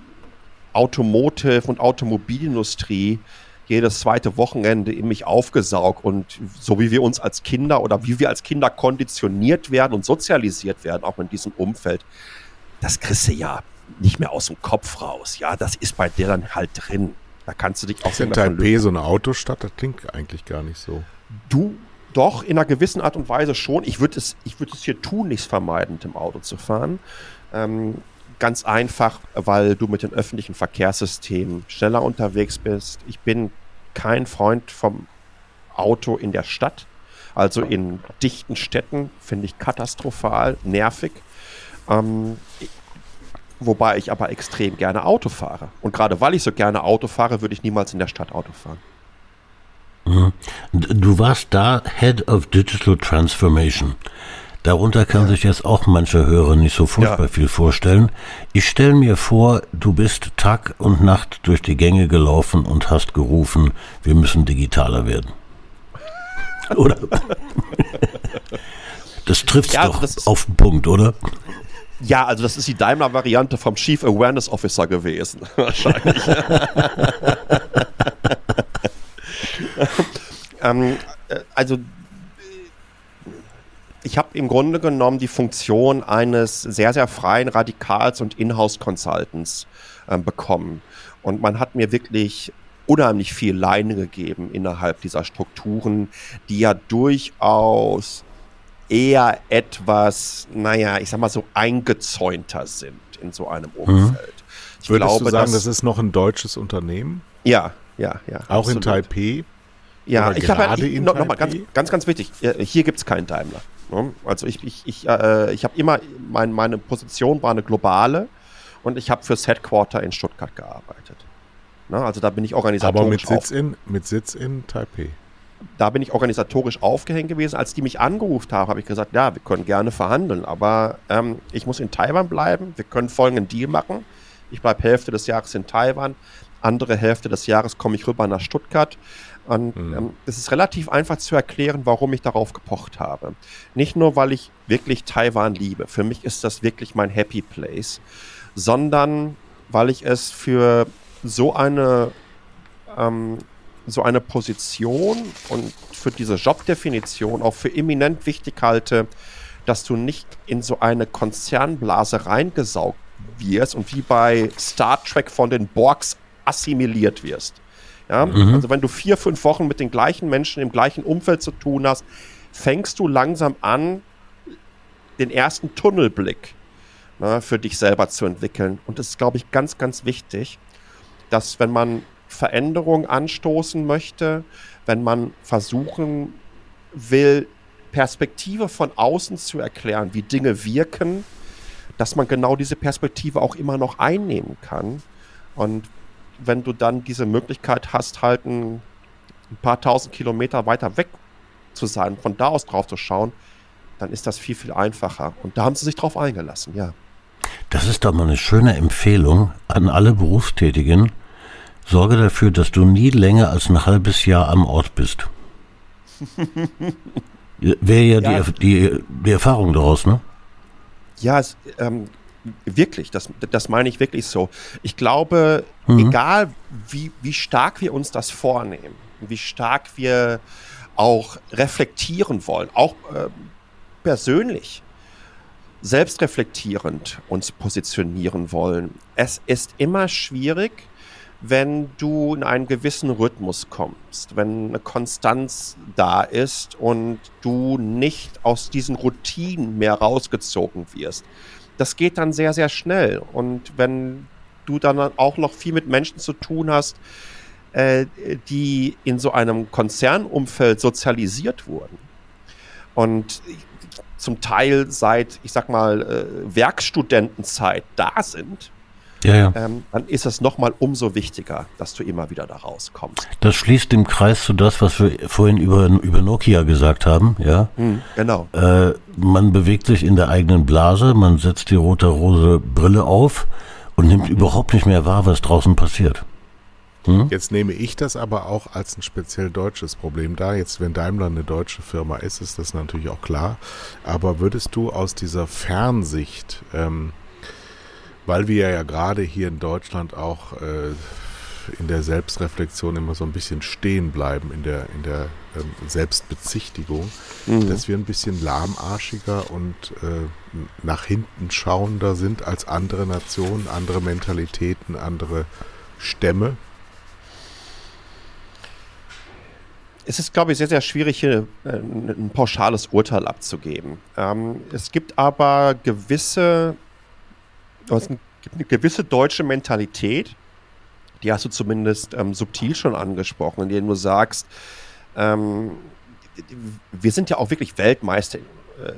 Automotive und Automobilindustrie jedes zweite Wochenende in mich aufgesaugt und so wie wir uns als Kinder oder wie wir als Kinder konditioniert werden und sozialisiert werden, auch in diesem Umfeld, das kriegst du ja nicht mehr aus dem Kopf raus. Ja, das ist bei dir dann halt drin. Da kannst du dich auch Sind Taipei so eine Autostadt? Das klingt eigentlich gar nicht so. Du, doch, in einer gewissen Art und Weise schon. Ich würde es, ich es hier tun, nichts vermeiden, dem Auto zu fahren. Ähm, ganz einfach, weil du mit den öffentlichen Verkehrssystemen schneller unterwegs bist. Ich bin kein Freund vom Auto in der Stadt. Also in dichten Städten finde ich katastrophal, nervig. Ähm, wobei ich aber extrem gerne Auto fahre. Und gerade weil ich so gerne Auto fahre, würde ich niemals in der Stadt Auto fahren. Mhm. Du warst da Head of Digital Transformation. Darunter kann ja. sich jetzt auch mancher Hörer nicht so furchtbar ja. viel vorstellen. Ich stelle mir vor, du bist Tag und Nacht durch die Gänge gelaufen und hast gerufen, wir müssen digitaler werden. Oder? Das trifft ja, doch auf den Punkt, oder? Ja, also das ist die Daimler-Variante vom Chief Awareness Officer gewesen, wahrscheinlich. ähm, äh, also ich habe im Grunde genommen die Funktion eines sehr, sehr freien Radikals und Inhouse-Consultants äh, bekommen. Und man hat mir wirklich unheimlich viel Leine gegeben innerhalb dieser Strukturen, die ja durchaus eher etwas, naja, ich sag mal so eingezäunter sind in so einem mhm. Umfeld. Mhm. Ich Würdest glaube, du sagen, das ist noch ein deutsches Unternehmen? Ja, ja, ja. Auch absolut. in Taipei? Ja, ich habe halt, noch, noch mal ganz, ganz, ganz wichtig, hier gibt es keinen Daimler. Ne? Also ich, ich, ich, äh, ich habe immer, mein, meine Position war eine globale und ich habe fürs Headquarter in Stuttgart gearbeitet. Ne? Also da bin ich organisatorisch. Aber mit Sitz, in, mit Sitz in Taipei. Da bin ich organisatorisch aufgehängt gewesen. Als die mich angerufen haben, habe ich gesagt, ja, wir können gerne verhandeln, aber ähm, ich muss in Taiwan bleiben. Wir können folgenden Deal machen. Ich bleibe Hälfte des Jahres in Taiwan, andere Hälfte des Jahres komme ich rüber nach Stuttgart. Und mhm. ähm, es ist relativ einfach zu erklären, warum ich darauf gepocht habe. Nicht nur, weil ich wirklich Taiwan liebe. Für mich ist das wirklich mein Happy Place. Sondern weil ich es für so eine ähm, so eine Position und für diese Jobdefinition auch für eminent wichtig halte, dass du nicht in so eine Konzernblase reingesaugt wirst und wie bei Star Trek von den Borgs assimiliert wirst. Ja? Mhm. Also wenn du vier, fünf Wochen mit den gleichen Menschen im gleichen Umfeld zu tun hast, fängst du langsam an, den ersten Tunnelblick ne, für dich selber zu entwickeln. Und das ist, glaube ich, ganz, ganz wichtig, dass wenn man Veränderungen anstoßen möchte, wenn man versuchen will, Perspektive von außen zu erklären, wie Dinge wirken, dass man genau diese Perspektive auch immer noch einnehmen kann. Und wenn du dann diese Möglichkeit hast, halt ein, ein paar tausend Kilometer weiter weg zu sein, von da aus drauf zu schauen, dann ist das viel, viel einfacher. Und da haben sie sich drauf eingelassen, ja. Das ist doch mal eine schöne Empfehlung an alle Berufstätigen. Sorge dafür, dass du nie länger als ein halbes Jahr am Ort bist. Wäre ja, ja. Die, die, die, Erfahrung daraus, ne? Ja, es, ähm, wirklich, das, das meine ich wirklich so. Ich glaube, mhm. egal wie, wie stark wir uns das vornehmen, wie stark wir auch reflektieren wollen, auch äh, persönlich, selbstreflektierend uns positionieren wollen, es ist immer schwierig, wenn du in einen gewissen Rhythmus kommst, wenn eine Konstanz da ist und du nicht aus diesen Routinen mehr rausgezogen wirst. Das geht dann sehr, sehr schnell. Und wenn du dann auch noch viel mit Menschen zu tun hast, äh, die in so einem Konzernumfeld sozialisiert wurden und zum Teil seit, ich sag mal, äh, Werkstudentenzeit da sind, ja, ja. Ähm, dann ist es nochmal umso wichtiger, dass du immer wieder da rauskommst. Das schließt im Kreis zu das, was wir vorhin über, über Nokia gesagt haben, ja. Hm, genau. Äh, man bewegt sich in der eigenen Blase, man setzt die rote-rose Brille auf und nimmt mhm. überhaupt nicht mehr wahr, was draußen passiert. Hm? Jetzt nehme ich das aber auch als ein speziell deutsches Problem da. Jetzt, wenn Daimler eine deutsche Firma ist, ist das natürlich auch klar. Aber würdest du aus dieser Fernsicht ähm, weil wir ja gerade hier in Deutschland auch äh, in der Selbstreflexion immer so ein bisschen stehen bleiben, in der, in der ähm, Selbstbezichtigung, mhm. dass wir ein bisschen lahmarschiger und äh, nach hinten schauender sind als andere Nationen, andere Mentalitäten, andere Stämme. Es ist, glaube ich, sehr, sehr schwierig, hier äh, ein pauschales Urteil abzugeben. Ähm, es gibt aber gewisse es gibt eine gewisse deutsche Mentalität, die hast du zumindest ähm, subtil schon angesprochen, in der du sagst, ähm, wir sind ja auch wirklich Weltmeister äh,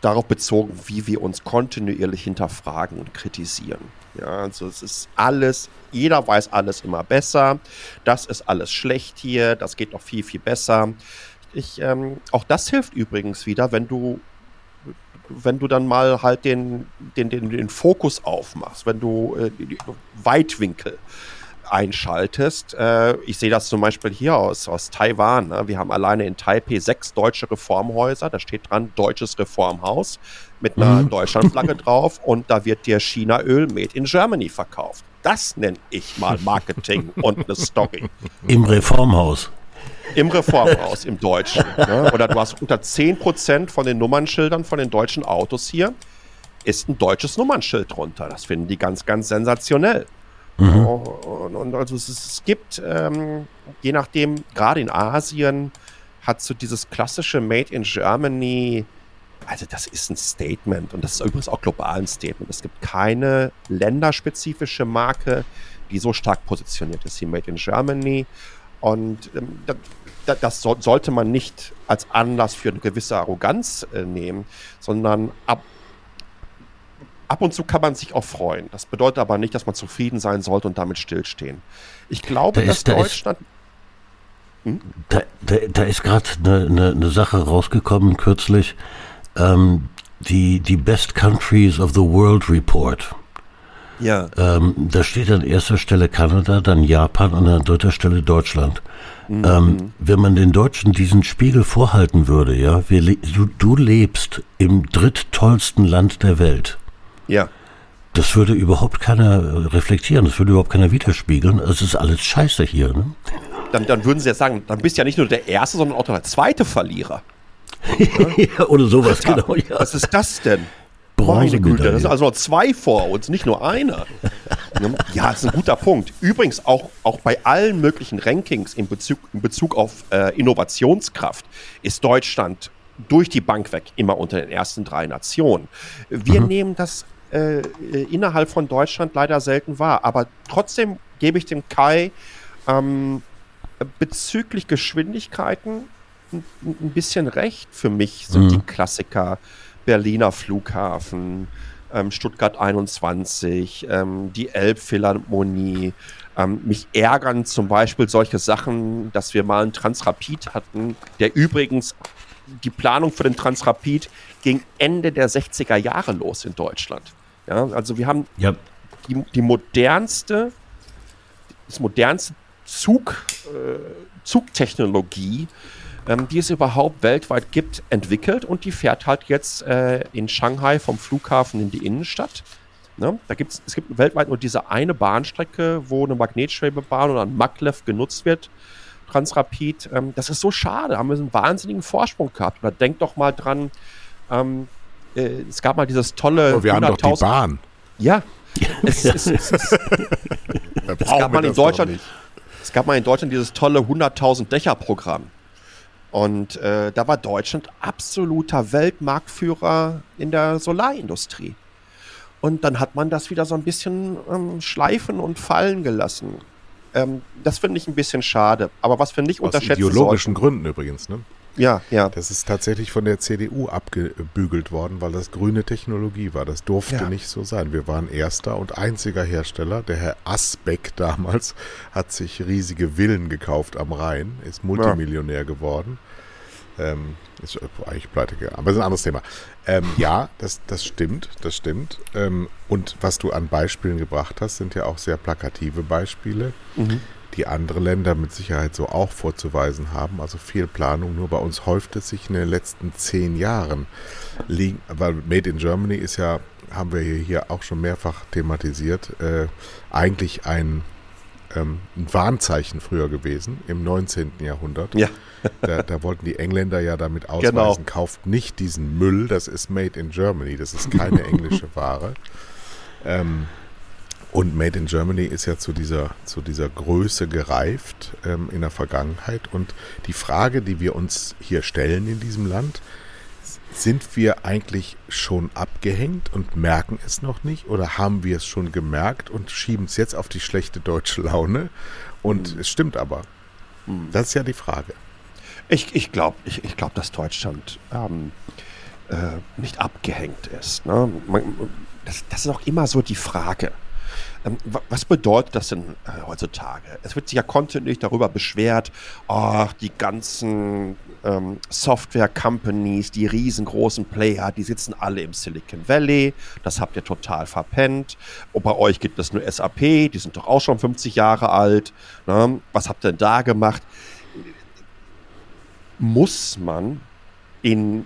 darauf bezogen, wie wir uns kontinuierlich hinterfragen und kritisieren. Ja, also es ist alles, jeder weiß alles immer besser. Das ist alles schlecht hier, das geht noch viel, viel besser. Ich, ähm, auch das hilft übrigens wieder, wenn du wenn du dann mal halt den, den, den, den Fokus aufmachst, wenn du äh, Weitwinkel einschaltest. Äh, ich sehe das zum Beispiel hier aus, aus Taiwan. Ne? Wir haben alleine in Taipei sechs deutsche Reformhäuser. Da steht dran Deutsches Reformhaus mit einer mhm. Deutschlandflagge drauf und da wird dir China-Öl made in Germany verkauft. Das nenne ich mal Marketing und eine Story. Im Reformhaus. Im Reformhaus, im Deutschen. Ne? Oder du hast unter 10% von den Nummernschildern von den deutschen Autos hier ist ein deutsches Nummernschild drunter. Das finden die ganz, ganz sensationell. Mhm. Und, und, also es, es gibt, ähm, je nachdem, gerade in Asien, hat so dieses klassische Made in Germany, also das ist ein Statement und das ist übrigens auch global ein Statement. Es gibt keine länderspezifische Marke, die so stark positioniert ist wie Made in Germany. Und ähm, das, das so, sollte man nicht als Anlass für eine gewisse Arroganz äh, nehmen, sondern ab, ab und zu kann man sich auch freuen. Das bedeutet aber nicht, dass man zufrieden sein sollte und damit stillstehen. Ich glaube, da dass ist, da Deutschland. Ist, hm? da, da, da, ist gerade eine, eine, eine, Sache rausgekommen kürzlich. Ähm, die, die Best Countries of the World Report. Ja. Ähm, da steht an erster Stelle Kanada, dann Japan und an dritter Stelle Deutschland. Mhm. Ähm, wenn man den Deutschen diesen Spiegel vorhalten würde, ja, wir, du, du lebst im dritttollsten Land der Welt. Ja. Das würde überhaupt keiner reflektieren, das würde überhaupt keiner widerspiegeln. Es ist alles scheiße hier. Ne? Dann, dann würden sie ja sagen, dann bist du ja nicht nur der erste, sondern auch der zweite Verlierer. ja, oder sowas, genau. Ja. Was ist das denn? Meine Güte, das sind also noch zwei vor uns, nicht nur einer. ja, das ist ein guter Punkt. Übrigens auch, auch bei allen möglichen Rankings in Bezug, in Bezug auf äh, Innovationskraft ist Deutschland durch die Bank weg immer unter den ersten drei Nationen. Wir mhm. nehmen das äh, innerhalb von Deutschland leider selten wahr, aber trotzdem gebe ich dem Kai ähm, bezüglich Geschwindigkeiten ein, ein bisschen recht. Für mich sind mhm. die Klassiker Berliner Flughafen, ähm, Stuttgart 21, ähm, die Elbphilharmonie. Ähm, mich ärgern zum Beispiel solche Sachen, dass wir mal einen Transrapid hatten, der übrigens die Planung für den Transrapid ging Ende der 60er Jahre los in Deutschland. Ja, also wir haben ja. die, die modernste, das modernste Zug, äh, Zugtechnologie ähm, die es überhaupt weltweit gibt, entwickelt und die fährt halt jetzt äh, in Shanghai vom Flughafen in die Innenstadt. Ne? Da gibt's, es gibt weltweit nur diese eine Bahnstrecke, wo eine Magnetschwebebahn oder ein Maglev genutzt wird. Transrapid. Ähm, das ist so schade. Da haben wir einen wahnsinnigen Vorsprung gehabt. Oder denkt doch mal dran, ähm, äh, es gab mal dieses tolle. Oh, wir haben doch die Bahn. Ja. es, es, es, es, es gab mal in Deutschland. Es gab mal in Deutschland dieses tolle 100.000 Dächer-Programm. Und äh, da war Deutschland absoluter Weltmarktführer in der Solarindustrie. Und dann hat man das wieder so ein bisschen ähm, schleifen und fallen gelassen. Ähm, das finde ich ein bisschen schade. Aber was wir nicht Aus unterschätzen ideologischen sollten, Gründen übrigens, ne? Ja, ja. Das ist tatsächlich von der CDU abgebügelt worden, weil das grüne Technologie war. Das durfte ja. nicht so sein. Wir waren erster und einziger Hersteller. Der Herr Asbeck damals hat sich riesige Villen gekauft am Rhein, ist Multimillionär ja. geworden. Ähm, ist eigentlich pleite gegangen. Aber das ist ein anderes Thema. Ähm, ja, das, das stimmt, das stimmt. Ähm, und was du an Beispielen gebracht hast, sind ja auch sehr plakative Beispiele. Mhm die andere Länder mit Sicherheit so auch vorzuweisen haben. Also Fehlplanung. Nur bei uns häuft es sich in den letzten zehn Jahren. Weil Made in Germany ist ja, haben wir hier auch schon mehrfach thematisiert, äh, eigentlich ein, ähm, ein Warnzeichen früher gewesen im 19. Jahrhundert. Ja. Da, da, wollten die Engländer ja damit ausweisen, genau. kauft nicht diesen Müll, das ist Made in Germany, das ist keine englische Ware. Ähm, und Made in Germany ist ja zu dieser, zu dieser Größe gereift ähm, in der Vergangenheit. Und die Frage, die wir uns hier stellen in diesem Land, sind wir eigentlich schon abgehängt und merken es noch nicht? Oder haben wir es schon gemerkt und schieben es jetzt auf die schlechte deutsche Laune? Und mhm. es stimmt aber. Mhm. Das ist ja die Frage. Ich, ich glaube, ich, ich glaub, dass Deutschland ähm, äh, nicht abgehängt ist. Ne? Man, das, das ist auch immer so die Frage. Ähm, was bedeutet das denn äh, heutzutage? Es wird sich ja kontinuierlich darüber beschwert, oh, die ganzen ähm, Software-Companies, die riesengroßen Player, die sitzen alle im Silicon Valley. Das habt ihr total verpennt. Und bei euch gibt es nur SAP, die sind doch auch schon 50 Jahre alt. Ne? Was habt ihr denn da gemacht? Muss man in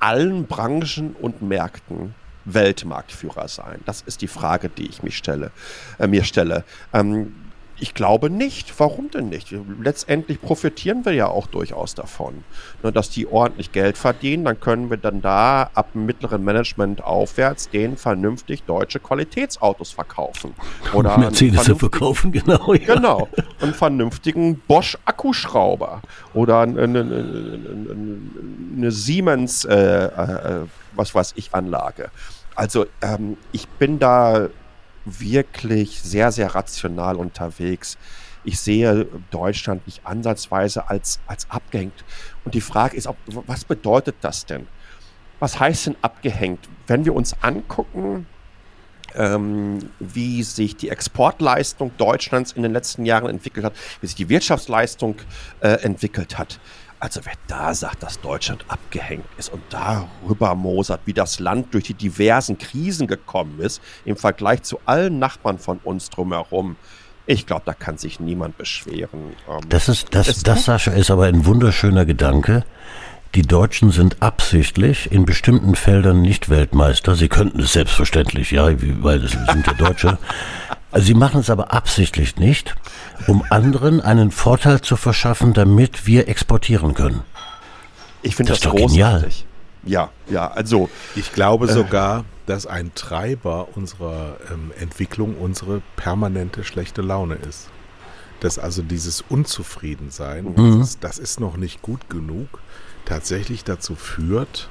allen Branchen und Märkten Weltmarktführer sein? Das ist die Frage, die ich mich stelle, äh, mir stelle. Ähm, ich glaube nicht. Warum denn nicht? Letztendlich profitieren wir ja auch durchaus davon, ne, dass die ordentlich Geld verdienen. Dann können wir dann da ab dem mittleren Management aufwärts denen vernünftig deutsche Qualitätsautos verkaufen. Oder Mercedes verkaufen, genau. Ja. Genau. Einen vernünftigen Bosch Akkuschrauber oder eine, eine, eine, eine Siemens, äh, äh, was weiß ich, Anlage. Also ähm, ich bin da wirklich sehr, sehr rational unterwegs. Ich sehe Deutschland nicht ansatzweise als, als abgehängt. Und die Frage ist, ob, was bedeutet das denn? Was heißt denn abgehängt? Wenn wir uns angucken, ähm, wie sich die Exportleistung Deutschlands in den letzten Jahren entwickelt hat, wie sich die Wirtschaftsleistung äh, entwickelt hat, also wer da sagt, dass Deutschland abgehängt ist und darüber mosert, wie das Land durch die diversen Krisen gekommen ist, im Vergleich zu allen Nachbarn von uns drumherum, ich glaube, da kann sich niemand beschweren. Ähm, das ist, das, das, Sascha, ist aber ein wunderschöner Gedanke, die Deutschen sind absichtlich in bestimmten Feldern nicht Weltmeister. Sie könnten es selbstverständlich, ja, weil es sind ja Deutsche. Also sie machen es aber absichtlich nicht, um anderen einen Vorteil zu verschaffen, damit wir exportieren können. Ich finde das, das. Genial. Ja, ja, also. Ich glaube äh, sogar, dass ein Treiber unserer ähm, Entwicklung unsere permanente schlechte Laune ist. Dass also dieses Unzufriedensein, mhm. das, das ist noch nicht gut genug, tatsächlich dazu führt,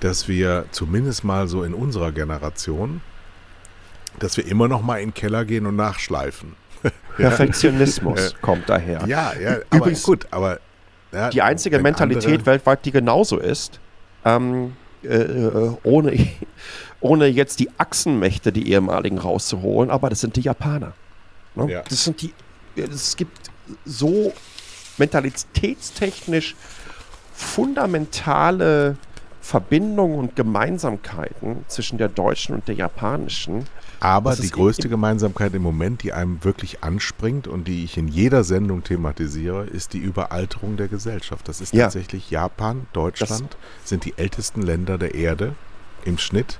dass wir zumindest mal so in unserer Generation, dass wir immer noch mal in den Keller gehen und nachschleifen. Perfektionismus kommt daher. Ja, ja, aber gut, aber ja, die einzige Mentalität weltweit, die genauso ist, ähm, äh, äh, ohne, ohne jetzt die Achsenmächte, die ehemaligen rauszuholen, aber das sind die Japaner. Ne? Ja. Das sind die, es gibt so mentalitätstechnisch fundamentale Verbindungen und Gemeinsamkeiten zwischen der deutschen und der japanischen. Aber die größte Gemeinsamkeit im Moment, die einem wirklich anspringt und die ich in jeder Sendung thematisiere, ist die Überalterung der Gesellschaft. Das ist ja. tatsächlich Japan, Deutschland das sind die ältesten Länder der Erde im Schnitt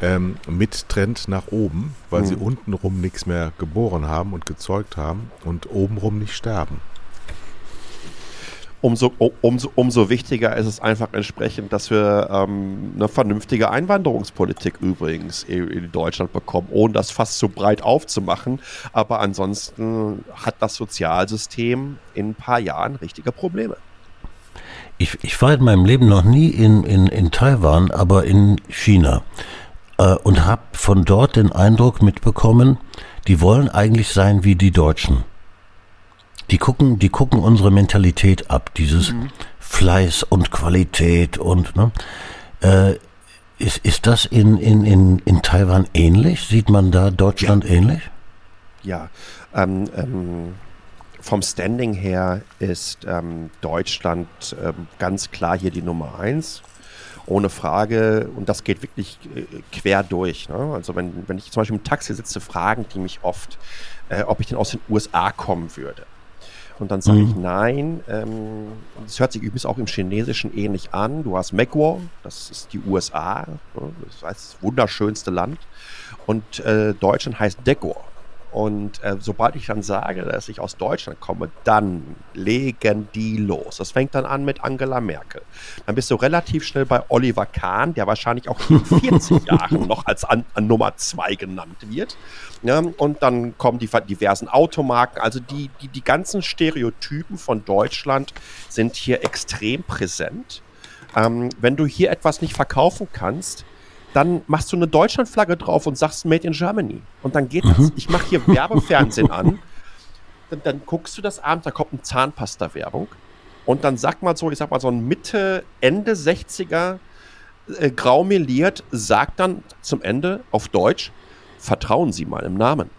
ähm, mit Trend nach oben, weil mhm. sie untenrum nichts mehr geboren haben und gezeugt haben und obenrum nicht sterben umso, umso, umso wichtiger ist es einfach entsprechend, dass wir ähm, eine vernünftige Einwanderungspolitik übrigens in Deutschland bekommen, ohne das fast zu breit aufzumachen. Aber ansonsten hat das Sozialsystem in ein paar Jahren richtige Probleme. Ich, ich war in meinem Leben noch nie in, in, in Taiwan, aber in China äh, und habe von dort den Eindruck mitbekommen, die wollen eigentlich sein wie die Deutschen. Die gucken, die gucken unsere Mentalität ab, dieses mhm. Fleiß und Qualität und ne? Äh, ist, ist das in, in, in, in Taiwan ähnlich? Sieht man da Deutschland ja. ähnlich? Ja, ähm, ähm, vom Standing her ist ähm, Deutschland ähm, ganz klar hier die Nummer eins. Ohne Frage. Und das geht wirklich äh, quer durch. Ne? Also wenn, wenn ich zum Beispiel im Taxi sitze, fragen die mich oft, äh, ob ich denn aus den USA kommen würde. Und dann sage mhm. ich nein. Ähm, das hört sich übrigens auch im Chinesischen ähnlich an. Du hast Megwo, das ist die USA, ne? das heißt das wunderschönste Land. Und äh, Deutschland heißt Degor. Und äh, sobald ich dann sage, dass ich aus Deutschland komme, dann legen die los. Das fängt dann an mit Angela Merkel. Dann bist du relativ schnell bei Oliver Kahn, der wahrscheinlich auch in 40 Jahren noch als an, an Nummer zwei genannt wird. Ja, und dann kommen die diversen Automarken. Also die, die, die ganzen Stereotypen von Deutschland sind hier extrem präsent. Ähm, wenn du hier etwas nicht verkaufen kannst, dann machst du eine Deutschlandflagge drauf und sagst Made in Germany. Und dann geht mhm. das. Ich mache hier Werbefernsehen an. Dann, dann, guckst du das abends, da kommt eine Zahnpasta-Werbung. Und dann sagt mal so, ich sag mal so ein Mitte, Ende 60er, äh, grau meliert, sagt dann zum Ende auf Deutsch, vertrauen Sie mal im Namen.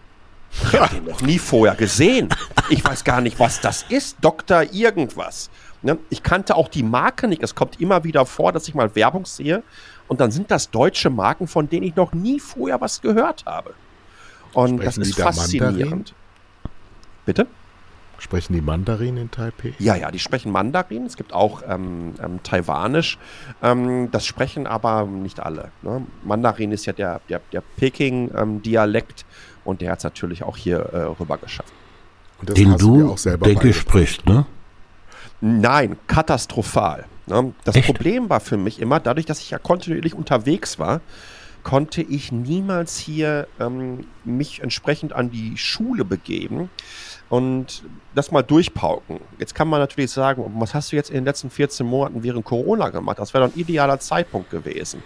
Ich habe den noch nie vorher gesehen. Ich weiß gar nicht, was das ist. Doktor irgendwas. Ne? Ich kannte auch die Marke nicht. Es kommt immer wieder vor, dass ich mal Werbung sehe und dann sind das deutsche Marken, von denen ich noch nie vorher was gehört habe. Und Sprechen das ist faszinierend. Mandarin? Bitte? Sprechen die Mandarin in Taipei? Ja, ja, die sprechen Mandarin. Es gibt auch ähm, ähm, Taiwanisch. Ähm, das sprechen aber nicht alle. Ne? Mandarin ist ja der, der, der Peking-Dialekt ähm, und der hat es natürlich auch hier äh, rüber geschafft. Den du, denke ich, sprichst, ne? Nein, katastrophal. Ne? Das Echt? Problem war für mich immer, dadurch, dass ich ja kontinuierlich unterwegs war, konnte ich niemals hier ähm, mich entsprechend an die Schule begeben und das mal durchpauken. Jetzt kann man natürlich sagen, was hast du jetzt in den letzten 14 Monaten während Corona gemacht? Das wäre doch ein idealer Zeitpunkt gewesen.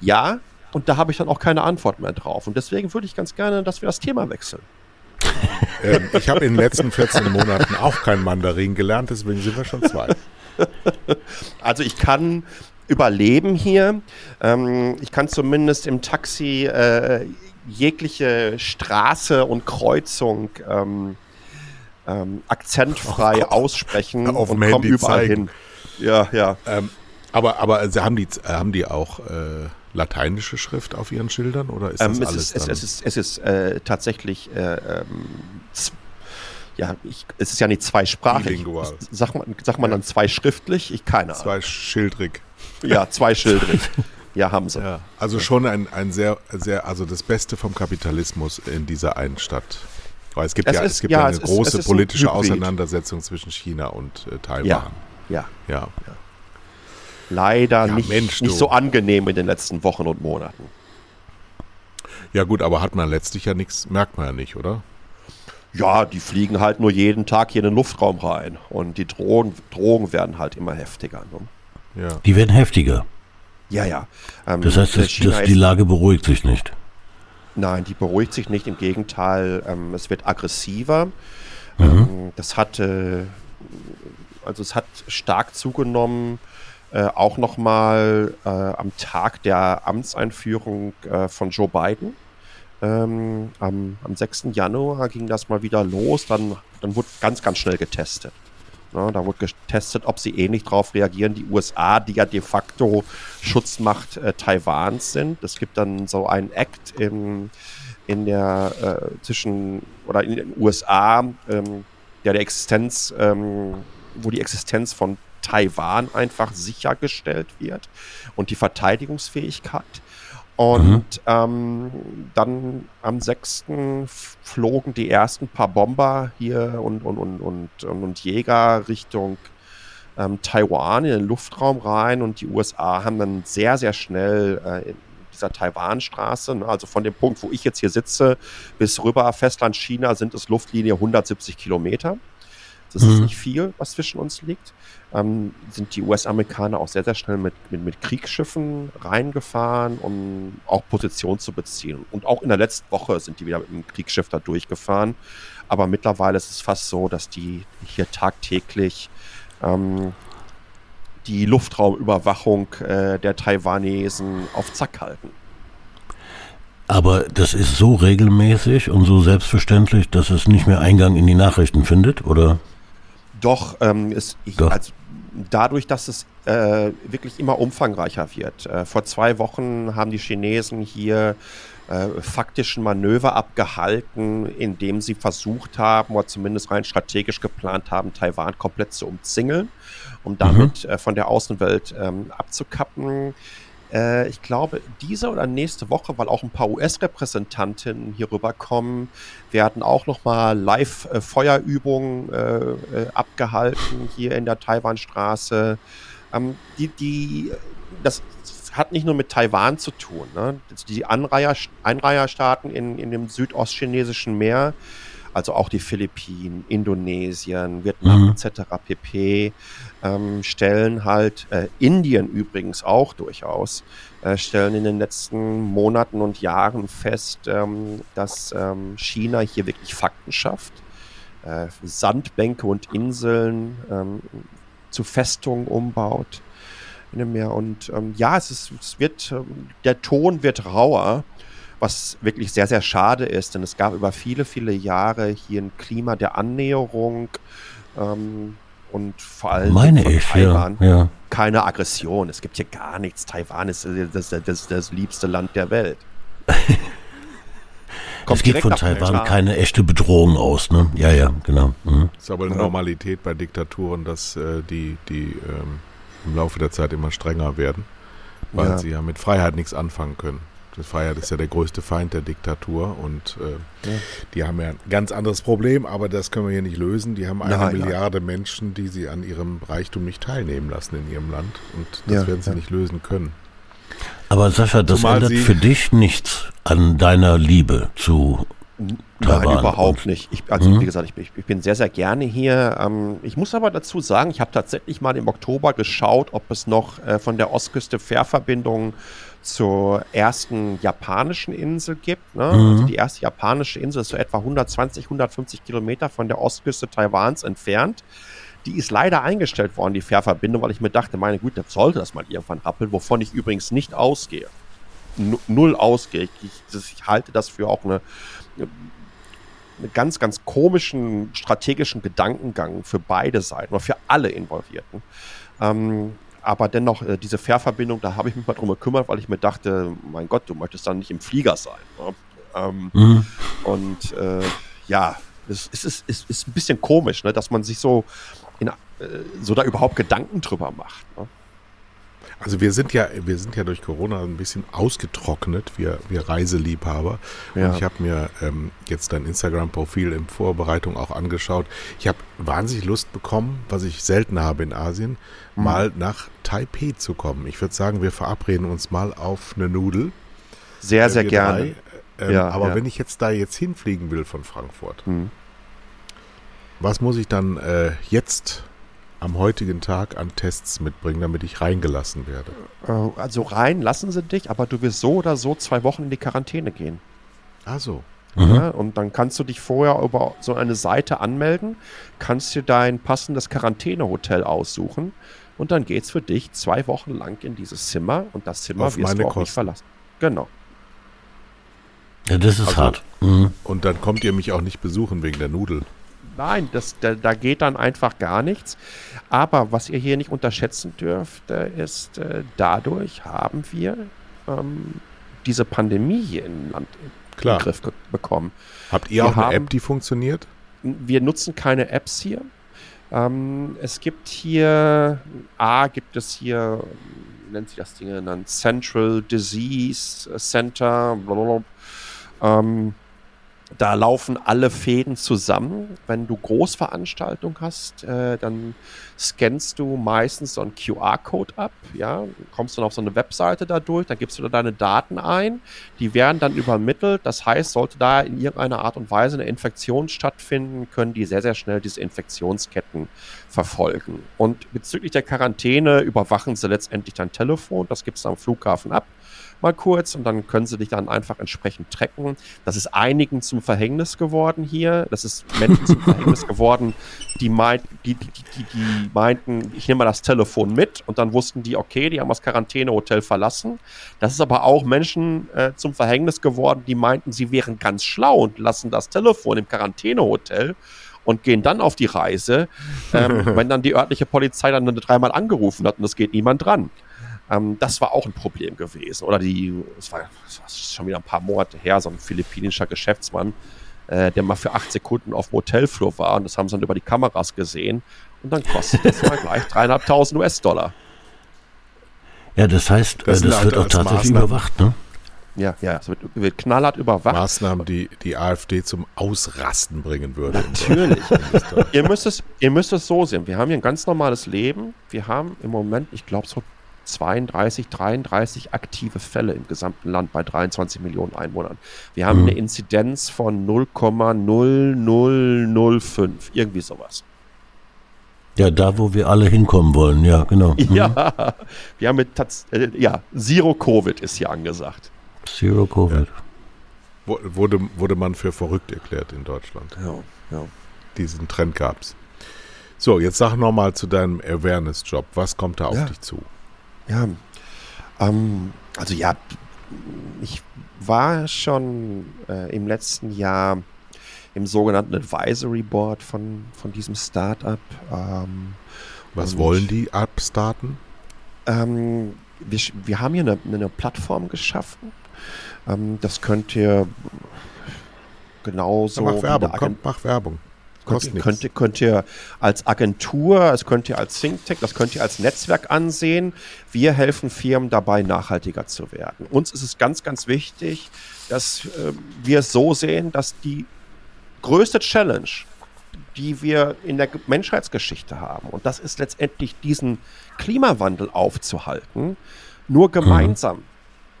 Ja, und da habe ich dann auch keine Antwort mehr drauf. Und deswegen würde ich ganz gerne, dass wir das Thema wechseln. ähm, ich habe in den letzten 14 Monaten auch kein Mandarin gelernt, deswegen sind wir schon zwei. Also ich kann überleben hier. Ähm, ich kann zumindest im Taxi äh, jegliche Straße und Kreuzung ähm, ähm, akzentfrei auf, aussprechen auf und komme überall zeigen. hin. Ja, ja. Ähm, aber aber also haben die haben die auch äh, lateinische Schrift auf ihren Schildern oder ist das ähm, alles es ist, es, ist, es ist äh, tatsächlich äh, ähm, ja, ich, es ist ja nicht zweisprachig. Sagt man, sagt man dann zweischriftlich? Ich keine Ahnung. Zweischildrig. Ja, zweischildrig. ja, haben sie. Ja, also schon ein, ein sehr, sehr, also das Beste vom Kapitalismus in dieser einen Stadt. Weil es gibt es ja, ist, es gibt ja, eine große ist, politische ein Auseinandersetzung zwischen China und äh, Taiwan. Ja, ja. ja. ja. Leider nicht, Mensch, nicht so angenehm in den letzten Wochen und Monaten. Ja gut, aber hat man letztlich ja nichts, merkt man ja nicht, oder? Ja, die fliegen halt nur jeden Tag hier in den Luftraum rein und die Drohungen, Drohungen werden halt immer heftiger. Ne? Ja. Die werden heftiger. Ja, ja. Ähm, das heißt, das, das, die Lage beruhigt sich nicht. Nein, die beruhigt sich nicht. Im Gegenteil, ähm, es wird aggressiver. Mhm. Ähm, das hat, äh, also es hat stark zugenommen äh, auch nochmal äh, am Tag der Amtseinführung äh, von Joe Biden. Ähm, am, am 6. Januar ging das mal wieder los. Dann, dann wurde ganz, ganz schnell getestet. Ja, da wurde getestet, ob sie ähnlich darauf reagieren. Die USA, die ja de facto Schutzmacht äh, Taiwans sind. Es gibt dann so einen Act im, in der äh, zwischen oder in den USA, ähm, der der Existenz, ähm, wo die Existenz von Taiwan einfach sichergestellt wird und die Verteidigungsfähigkeit. Und mhm. ähm, dann am 6. flogen die ersten paar Bomber hier und, und, und, und, und Jäger Richtung ähm, Taiwan in den Luftraum rein und die USA haben dann sehr, sehr schnell äh, in dieser Taiwanstraße, ne, also von dem Punkt, wo ich jetzt hier sitze, bis rüber Festland China sind es Luftlinie 170 Kilometer. Das mhm. ist nicht viel, was zwischen uns liegt. Ähm, sind die US-Amerikaner auch sehr, sehr schnell mit, mit, mit, Kriegsschiffen reingefahren, um auch Position zu beziehen. Und auch in der letzten Woche sind die wieder mit einem Kriegsschiff da durchgefahren. Aber mittlerweile ist es fast so, dass die hier tagtäglich ähm, die Luftraumüberwachung äh, der Taiwanesen auf Zack halten. Aber das ist so regelmäßig und so selbstverständlich, dass es nicht mehr Eingang in die Nachrichten findet, oder? Doch, ähm, ist, ich, Doch. Als, dadurch, dass es äh, wirklich immer umfangreicher wird. Äh, vor zwei Wochen haben die Chinesen hier äh, faktischen Manöver abgehalten, indem sie versucht haben, oder zumindest rein strategisch geplant haben, Taiwan komplett zu umzingeln, um damit mhm. Von der Außenwelt ähm, abzukappen. Äh, ich glaube, diese oder nächste Woche, weil auch ein paar US-Repräsentanten hier rüberkommen, werden auch nochmal Live-Feuerübungen äh, äh, abgehalten hier in der Taiwanstraße. Ähm, die, die, das hat nicht nur mit Taiwan zu tun. Ne? Die Anreiher, Einreiherstaaten in, in dem südostchinesischen Meer, also auch die Philippinen, Indonesien, Vietnam mhm. etc. pp ähm, stellen halt, äh, Indien übrigens auch durchaus, äh, stellen in den letzten Monaten und Jahren fest, ähm, dass ähm, China hier wirklich Fakten schafft. Äh, Sandbänke und Inseln ähm, zu Festungen umbaut in dem Meer. Und ähm, ja, es, ist, es wird, ähm, der Ton wird rauer was wirklich sehr, sehr schade ist, denn es gab über viele, viele Jahre hier ein Klima der Annäherung, ähm, und vor allem Meine ich, Taiwan ja, ja. keine Aggression. Es gibt hier gar nichts. Taiwan ist das, das, das liebste Land der Welt. es geht von Taiwan keine echte Bedrohung aus, ne? Ja, ja, genau. Mhm. Ist aber eine Normalität bei Diktaturen, dass äh, die, die ähm, im Laufe der Zeit immer strenger werden, weil ja. sie ja mit Freiheit nichts anfangen können. Das Freiheit ist ja der größte Feind der Diktatur und äh, ja. die haben ja ein ganz anderes Problem, aber das können wir hier nicht lösen. Die haben eine nein, Milliarde nein. Menschen, die sie an ihrem Reichtum nicht teilnehmen lassen in ihrem Land und das ja, werden sie ja. nicht lösen können. Aber Sascha, das Zumal ändert für dich nichts an deiner Liebe zu Taiwan Nein, überhaupt nicht. Ich, also mhm. wie gesagt, ich, ich, bin sehr, sehr gerne hier. Ähm, ich muss aber dazu sagen, ich habe tatsächlich mal im Oktober geschaut, ob es noch äh, von der Ostküste Fährverbindungen zur ersten japanischen Insel gibt. Ne? Mhm. Also die erste japanische Insel ist so etwa 120, 150 Kilometer von der Ostküste Taiwans entfernt. Die ist leider eingestellt worden, die Fährverbindung, weil ich mir dachte, meine Güte, sollte das mal irgendwann rappeln, wovon ich übrigens nicht ausgehe. Null ausgehe. Ich, ich, ich, halte das für auch eine, eine ganz, ganz komischen strategischen Gedankengang für beide Seiten oder für alle Involvierten. Ähm, aber dennoch, äh, diese Fährverbindung, da habe ich mich mal drum gekümmert, weil ich mir dachte, mein Gott, du möchtest dann nicht im Flieger sein. Ne? Ähm, mhm. Und äh, ja, es ist, ist, ist, ist ein bisschen komisch, ne, dass man sich so, in, äh, so da überhaupt Gedanken drüber macht. Ne? Also wir sind ja, wir sind ja durch Corona ein bisschen ausgetrocknet, wir, wir Reiseliebhaber. Ja. Und ich habe mir ähm, jetzt dein Instagram-Profil in Vorbereitung auch angeschaut. Ich habe wahnsinnig Lust bekommen, was ich selten habe in Asien, mhm. mal nach Taipei zu kommen. Ich würde sagen, wir verabreden uns mal auf eine Nudel. Sehr, äh, sehr gerne. Ähm, ja, aber ja. wenn ich jetzt da jetzt hinfliegen will von Frankfurt, mhm. was muss ich dann äh, jetzt am heutigen Tag an Tests mitbringen, damit ich reingelassen werde? Äh, also rein lassen sie dich, aber du wirst so oder so zwei Wochen in die Quarantäne gehen. Ach so. Mhm. Ja, und dann kannst du dich vorher über so eine Seite anmelden, kannst dir dein passendes Quarantänehotel aussuchen und dann geht es für dich zwei Wochen lang in dieses Zimmer und das Zimmer Auf wirst du auch Kosten. nicht verlassen. Genau. Ja, das ist also, hart. Mhm. Und dann kommt ihr mich auch nicht besuchen wegen der Nudel. Nein, das, da, da, geht dann einfach gar nichts. Aber was ihr hier nicht unterschätzen dürft, äh, ist, äh, dadurch haben wir ähm, diese Pandemie hier im Land Klar. in den Griff bekommen. Habt ihr wir auch eine App, die funktioniert? Wir nutzen keine Apps hier. Ähm, es gibt hier, A, gibt es hier, wie nennt sich das Ding dann? Central Disease Center, blablabla. Ähm, da laufen alle Fäden zusammen. Wenn du Großveranstaltung hast, äh, dann scannst du meistens so einen QR-Code ab, ja, kommst dann auf so eine Webseite dadurch, da gibst du da deine Daten ein, die werden dann übermittelt. Das heißt, sollte da in irgendeiner Art und Weise eine Infektion stattfinden, können die sehr, sehr schnell diese Infektionsketten verfolgen. Und bezüglich der Quarantäne überwachen sie letztendlich dein Telefon, das gibst du am Flughafen ab mal kurz und dann können sie dich dann einfach entsprechend tracken. Das ist einigen zum Verhängnis geworden hier. Das ist Menschen zum Verhängnis geworden, die, meint, die, die, die, die meinten, ich nehme mal das Telefon mit und dann wussten die, okay, die haben das Quarantänehotel verlassen. Das ist aber auch Menschen äh, zum Verhängnis geworden, die meinten, sie wären ganz schlau und lassen das Telefon im Quarantänehotel und gehen dann auf die Reise, ähm, wenn dann die örtliche Polizei dann dreimal angerufen hat und es geht niemand dran. Ähm, das war auch ein Problem gewesen. Oder die, es war, war, schon wieder ein paar Monate her, so ein philippinischer Geschäftsmann, äh, der mal für acht Sekunden auf dem Hotelflur war und das haben sie dann über die Kameras gesehen. Und dann kostet das mal gleich dreieinhalbtausend US-Dollar. Ja, das heißt, das, das wird auch tatsächlich Maßnahmen. überwacht, ne? Ja, ja, es wird, wird, knallhart überwacht. Maßnahmen, die die AfD zum Ausrasten bringen würden. Natürlich. ihr, müsst es, ihr müsst es so sehen. Wir haben hier ein ganz normales Leben. Wir haben im Moment, ich glaube, so 32, 33 aktive Fälle im gesamten Land bei 23 Millionen Einwohnern. Wir haben mhm. eine Inzidenz von 0,0005, irgendwie sowas. Ja, da, wo wir alle hinkommen wollen, ja, genau. Mhm. Ja, wir haben mit, äh, ja, Zero Covid ist hier angesagt. Zero Covid. Ja. Wurde, wurde man für verrückt erklärt in Deutschland. Ja, ja. Diesen Trend gab es. So, jetzt sag nochmal zu deinem Awareness-Job. Was kommt da auf ja. dich zu? Ja, ähm, also ja, ich war schon äh, im letzten Jahr im sogenannten Advisory Board von, von diesem Startup. Ähm, Was wollen die upstarten? Ähm, wir, wir haben hier eine, eine Plattform geschaffen. Ähm, das könnt ihr genauso. Ja, mach Werbung, komm, mach Werbung. Kostet könnt, könnt, könnt ihr als Agentur, das könnt ihr als Think Tank, das könnt ihr als Netzwerk ansehen. Wir helfen Firmen dabei, nachhaltiger zu werden. Uns ist es ganz, ganz wichtig, dass äh, wir es so sehen, dass die größte Challenge, die wir in der Menschheitsgeschichte haben, und das ist letztendlich diesen Klimawandel aufzuhalten, nur mhm. gemeinsam mhm.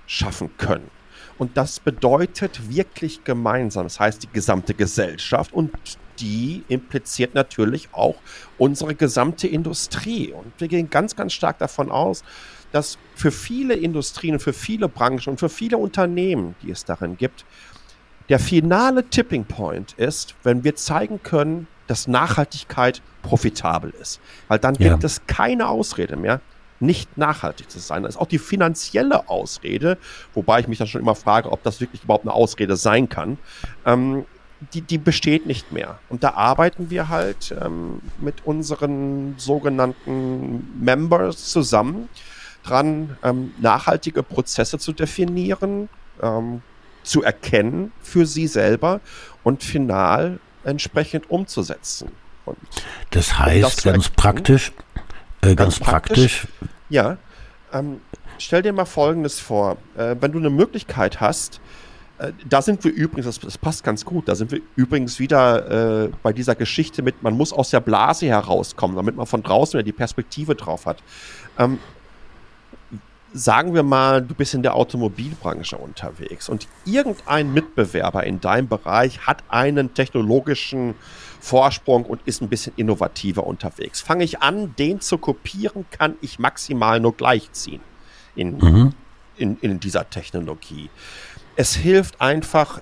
schaffen können. Und das bedeutet wirklich gemeinsam. Das heißt, die gesamte Gesellschaft und die impliziert natürlich auch unsere gesamte Industrie. Und wir gehen ganz, ganz stark davon aus, dass für viele Industrien, für viele Branchen und für viele Unternehmen, die es darin gibt, der finale Tipping Point ist, wenn wir zeigen können, dass Nachhaltigkeit profitabel ist. Weil dann ja. gibt es keine Ausrede mehr, nicht nachhaltig zu sein. Das ist auch die finanzielle Ausrede, wobei ich mich dann schon immer frage, ob das wirklich überhaupt eine Ausrede sein kann. Ähm, die, die besteht nicht mehr. Und da arbeiten wir halt ähm, mit unseren sogenannten Members zusammen dran, ähm, nachhaltige Prozesse zu definieren, ähm, zu erkennen für sie selber und final entsprechend umzusetzen. Und das heißt das ganz praktisch, äh, ganz, ganz, praktisch, praktisch ja, ähm, stell dir mal Folgendes vor. Äh, wenn du eine Möglichkeit hast, da sind wir übrigens, das, das, passt ganz gut, da sind wir übrigens wieder äh, bei dieser Geschichte mit, man muss aus der Blase herauskommen, damit man von draußen wieder die Perspektive drauf hat. Ähm, sagen wir mal, du bist in der Automobilbranche unterwegs und irgendein Mitbewerber in deinem Bereich hat einen technologischen Vorsprung und ist ein bisschen innovativer unterwegs. Fange ich an, den zu kopieren, kann ich maximal nur gleichziehen in, mhm. in, in dieser Technologie. Es hilft einfach,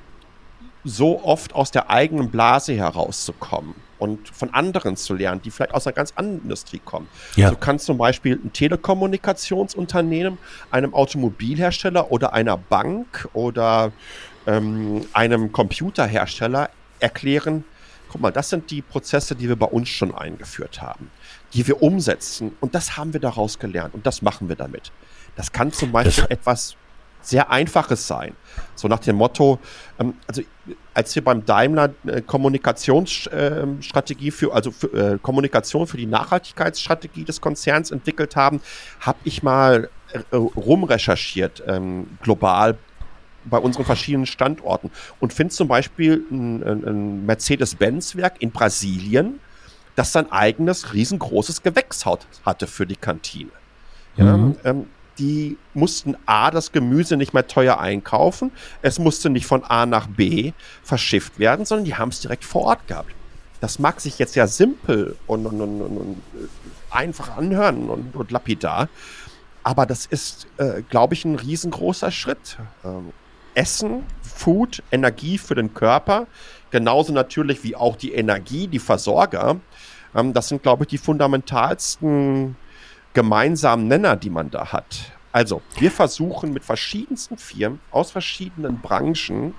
so oft aus der eigenen Blase herauszukommen und von anderen zu lernen, die vielleicht aus einer ganz anderen Industrie kommen. Ja. Du kannst zum Beispiel ein Telekommunikationsunternehmen, einem Automobilhersteller oder einer Bank oder ähm, einem Computerhersteller erklären, guck mal, das sind die Prozesse, die wir bei uns schon eingeführt haben, die wir umsetzen und das haben wir daraus gelernt und das machen wir damit. Das kann zum Beispiel das etwas sehr Einfaches sein. So nach dem Motto, ähm, also als wir beim Daimler äh, Kommunikationsstrategie für, also für, äh, Kommunikation für die Nachhaltigkeitsstrategie des Konzerns entwickelt haben, habe ich mal äh, rumrecherchiert ähm, global bei unseren verschiedenen Standorten und finde zum Beispiel ein, ein Mercedes-Benz-Werk in Brasilien, das sein eigenes riesengroßes Gewächshaus hatte für die Kantine. Ja, mhm. ähm, die mussten A, das Gemüse nicht mehr teuer einkaufen, es musste nicht von A nach B verschifft werden, sondern die haben es direkt vor Ort gehabt. Das mag sich jetzt ja simpel und, und, und, und einfach anhören und, und, lapidar, aber das ist, äh, glaube ich, ein riesengroßer Schritt. Ähm, Essen, Food, Energie für den Körper, genauso natürlich wie auch die Energie, die Versorger. Ähm, das sind, glaube ich, die fundamentalsten gemeinsamen Nenner, die man da hat. Also, wir versuchen mit verschiedensten Firmen aus verschiedenen Branchen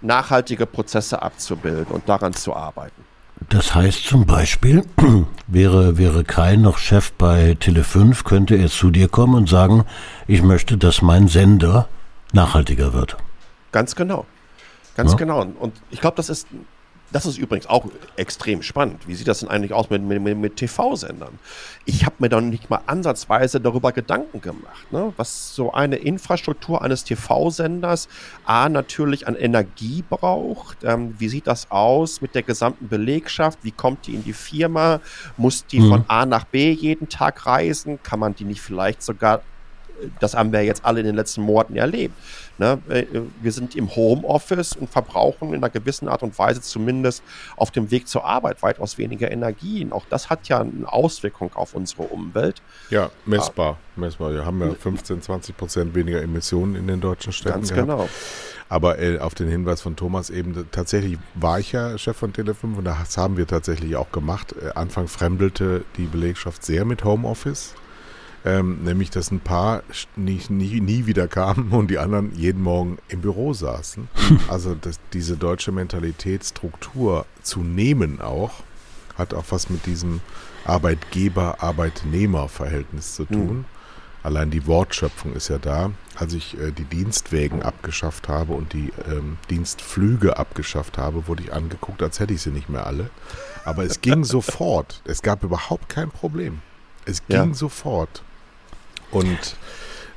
nachhaltige Prozesse abzubilden und daran zu arbeiten. Das heißt zum Beispiel, wäre, wäre Kai noch Chef bei Tele5, könnte er zu dir kommen und sagen, ich möchte, dass mein Sender nachhaltiger wird. Ganz genau. Ganz ja? genau. Und ich glaube, das ist das ist übrigens auch extrem spannend. Wie sieht das denn eigentlich aus mit, mit, mit TV-Sendern? Ich habe mir dann nicht mal ansatzweise darüber Gedanken gemacht, ne? was so eine Infrastruktur eines TV-Senders A natürlich an Energie braucht. Ähm, wie sieht das aus mit der gesamten Belegschaft? Wie kommt die in die Firma? Muss die mhm. von A nach B jeden Tag reisen? Kann man die nicht vielleicht sogar das haben wir jetzt alle in den letzten Monaten erlebt. Ne? Äh, wir sind im Homeoffice und verbrauchen in einer gewissen Art und Weise zumindest auf dem Weg zur Arbeit weitaus weniger Energien. Auch das hat ja eine Auswirkung auf unsere Umwelt. Ja, messbar. messbar. Wir haben ja 15, 20 Prozent weniger Emissionen in den deutschen Städten. Ganz gehabt. genau. Aber äh, auf den Hinweis von Thomas eben, tatsächlich war ich ja Chef von Tele5 und das haben wir tatsächlich auch gemacht. Äh, Anfang fremdelte die Belegschaft sehr mit Homeoffice. Ähm, nämlich, dass ein paar nie, nie, nie wieder kamen und die anderen jeden Morgen im Büro saßen. Also dass diese deutsche Mentalitätsstruktur zu nehmen auch, hat auch was mit diesem Arbeitgeber-Arbeitnehmer-Verhältnis zu tun. Mhm. Allein die Wortschöpfung ist ja da. Als ich äh, die Dienstwägen abgeschafft habe und die ähm, Dienstflüge abgeschafft habe, wurde ich angeguckt, als hätte ich sie nicht mehr alle. Aber es ging sofort. Es gab überhaupt kein Problem. Es ging ja. sofort. Und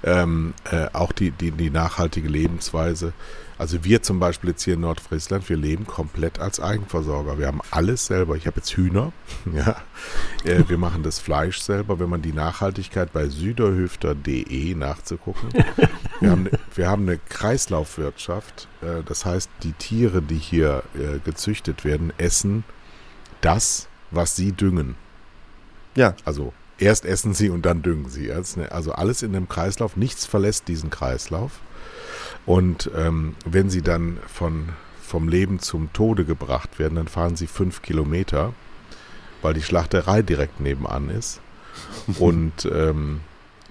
ähm, äh, auch die, die, die nachhaltige Lebensweise. Also wir zum Beispiel jetzt hier in Nordfriesland, wir leben komplett als Eigenversorger. Wir haben alles selber. Ich habe jetzt Hühner. ja. Äh, wir machen das Fleisch selber. Wenn man die Nachhaltigkeit bei süderhüfter.de nachzugucken. Wir haben, wir haben eine Kreislaufwirtschaft. Äh, das heißt, die Tiere, die hier äh, gezüchtet werden, essen das, was sie düngen. Ja. Also erst essen sie und dann düngen sie. Also alles in einem Kreislauf, nichts verlässt diesen Kreislauf. Und ähm, wenn sie dann von, vom Leben zum Tode gebracht werden, dann fahren sie fünf Kilometer, weil die Schlachterei direkt nebenan ist. Und ähm,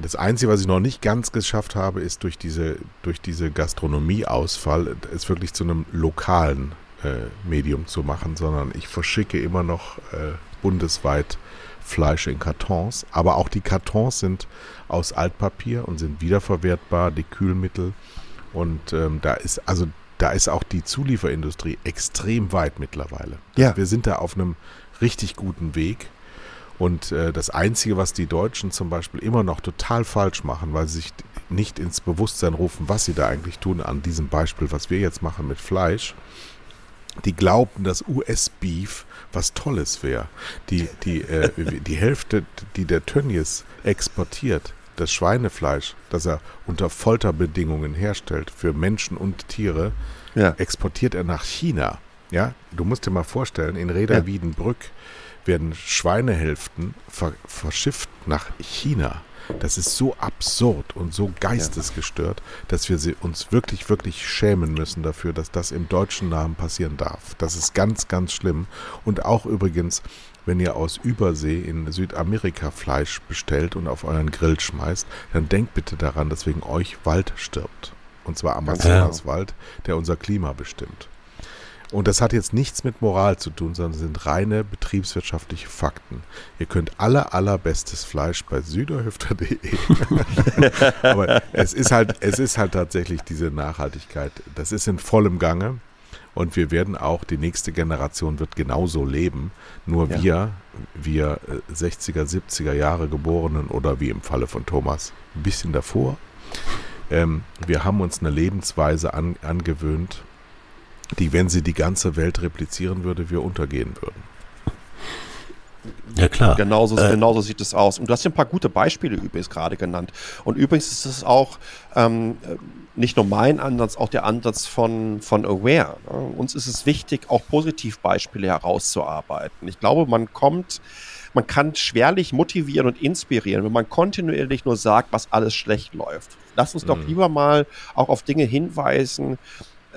das Einzige, was ich noch nicht ganz geschafft habe, ist durch diese, durch diese Gastronomieausfall, es wirklich zu einem lokalen äh, Medium zu machen, sondern ich verschicke immer noch äh, bundesweit Fleisch in Kartons, aber auch die Kartons sind aus Altpapier und sind wiederverwertbar, die Kühlmittel. Und ähm, da ist, also da ist auch die Zulieferindustrie extrem weit mittlerweile. Ja. Wir sind da auf einem richtig guten Weg. Und äh, das Einzige, was die Deutschen zum Beispiel immer noch total falsch machen, weil sie sich nicht ins Bewusstsein rufen, was sie da eigentlich tun, an diesem Beispiel, was wir jetzt machen mit Fleisch, die glaubten, dass US-Beef was Tolles wäre. Die, die, äh, die Hälfte, die der Tönnies exportiert, das Schweinefleisch, das er unter Folterbedingungen herstellt für Menschen und Tiere, ja. exportiert er nach China. Ja, du musst dir mal vorstellen, in Reda Wiedenbrück werden Schweinehälften ver verschifft nach China. Das ist so absurd und so geistesgestört, dass wir uns wirklich, wirklich schämen müssen dafür, dass das im deutschen Namen passieren darf. Das ist ganz, ganz schlimm. Und auch übrigens, wenn ihr aus Übersee in Südamerika Fleisch bestellt und auf euren Grill schmeißt, dann denkt bitte daran, dass wegen euch Wald stirbt. Und zwar Amazonaswald, der unser Klima bestimmt. Und das hat jetzt nichts mit Moral zu tun, sondern sind reine betriebswirtschaftliche Fakten. Ihr könnt aller, allerbestes Fleisch bei süderhüfter.de. Aber es ist halt, es ist halt tatsächlich diese Nachhaltigkeit. Das ist in vollem Gange. Und wir werden auch, die nächste Generation wird genauso leben. Nur ja. wir, wir 60er, 70er Jahre Geborenen oder wie im Falle von Thomas, ein bisschen davor, ähm, wir haben uns eine Lebensweise an, angewöhnt, die, wenn sie die ganze Welt replizieren würde, wir untergehen würden. Ja, klar. Genauso, äh, genauso sieht es aus. Und du hast ja ein paar gute Beispiele übrigens gerade genannt. Und übrigens ist es auch ähm, nicht nur mein Ansatz, auch der Ansatz von, von Aware. Ne? Uns ist es wichtig, auch Positivbeispiele herauszuarbeiten. Ich glaube, man kommt, man kann schwerlich motivieren und inspirieren, wenn man kontinuierlich nur sagt, was alles schlecht läuft. Lass uns doch mhm. lieber mal auch auf Dinge hinweisen,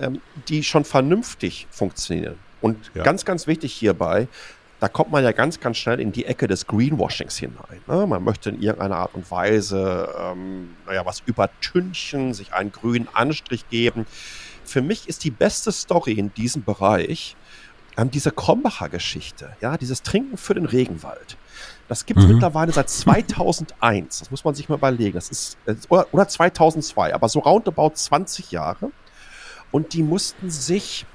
ähm, die schon vernünftig funktionieren. Und ja. ganz, ganz wichtig hierbei, da kommt man ja ganz, ganz schnell in die Ecke des Greenwashings hinein. Ne? Man möchte in irgendeiner Art und Weise, ähm, naja, was übertünchen, sich einen grünen Anstrich geben. Für mich ist die beste Story in diesem Bereich ähm, diese Krombacher Geschichte, ja, dieses Trinken für den Regenwald. Das gibt es mhm. mittlerweile seit 2001. Das muss man sich mal überlegen. Das ist, äh, oder, oder 2002, aber so roundabout 20 Jahre. Und die mussten sich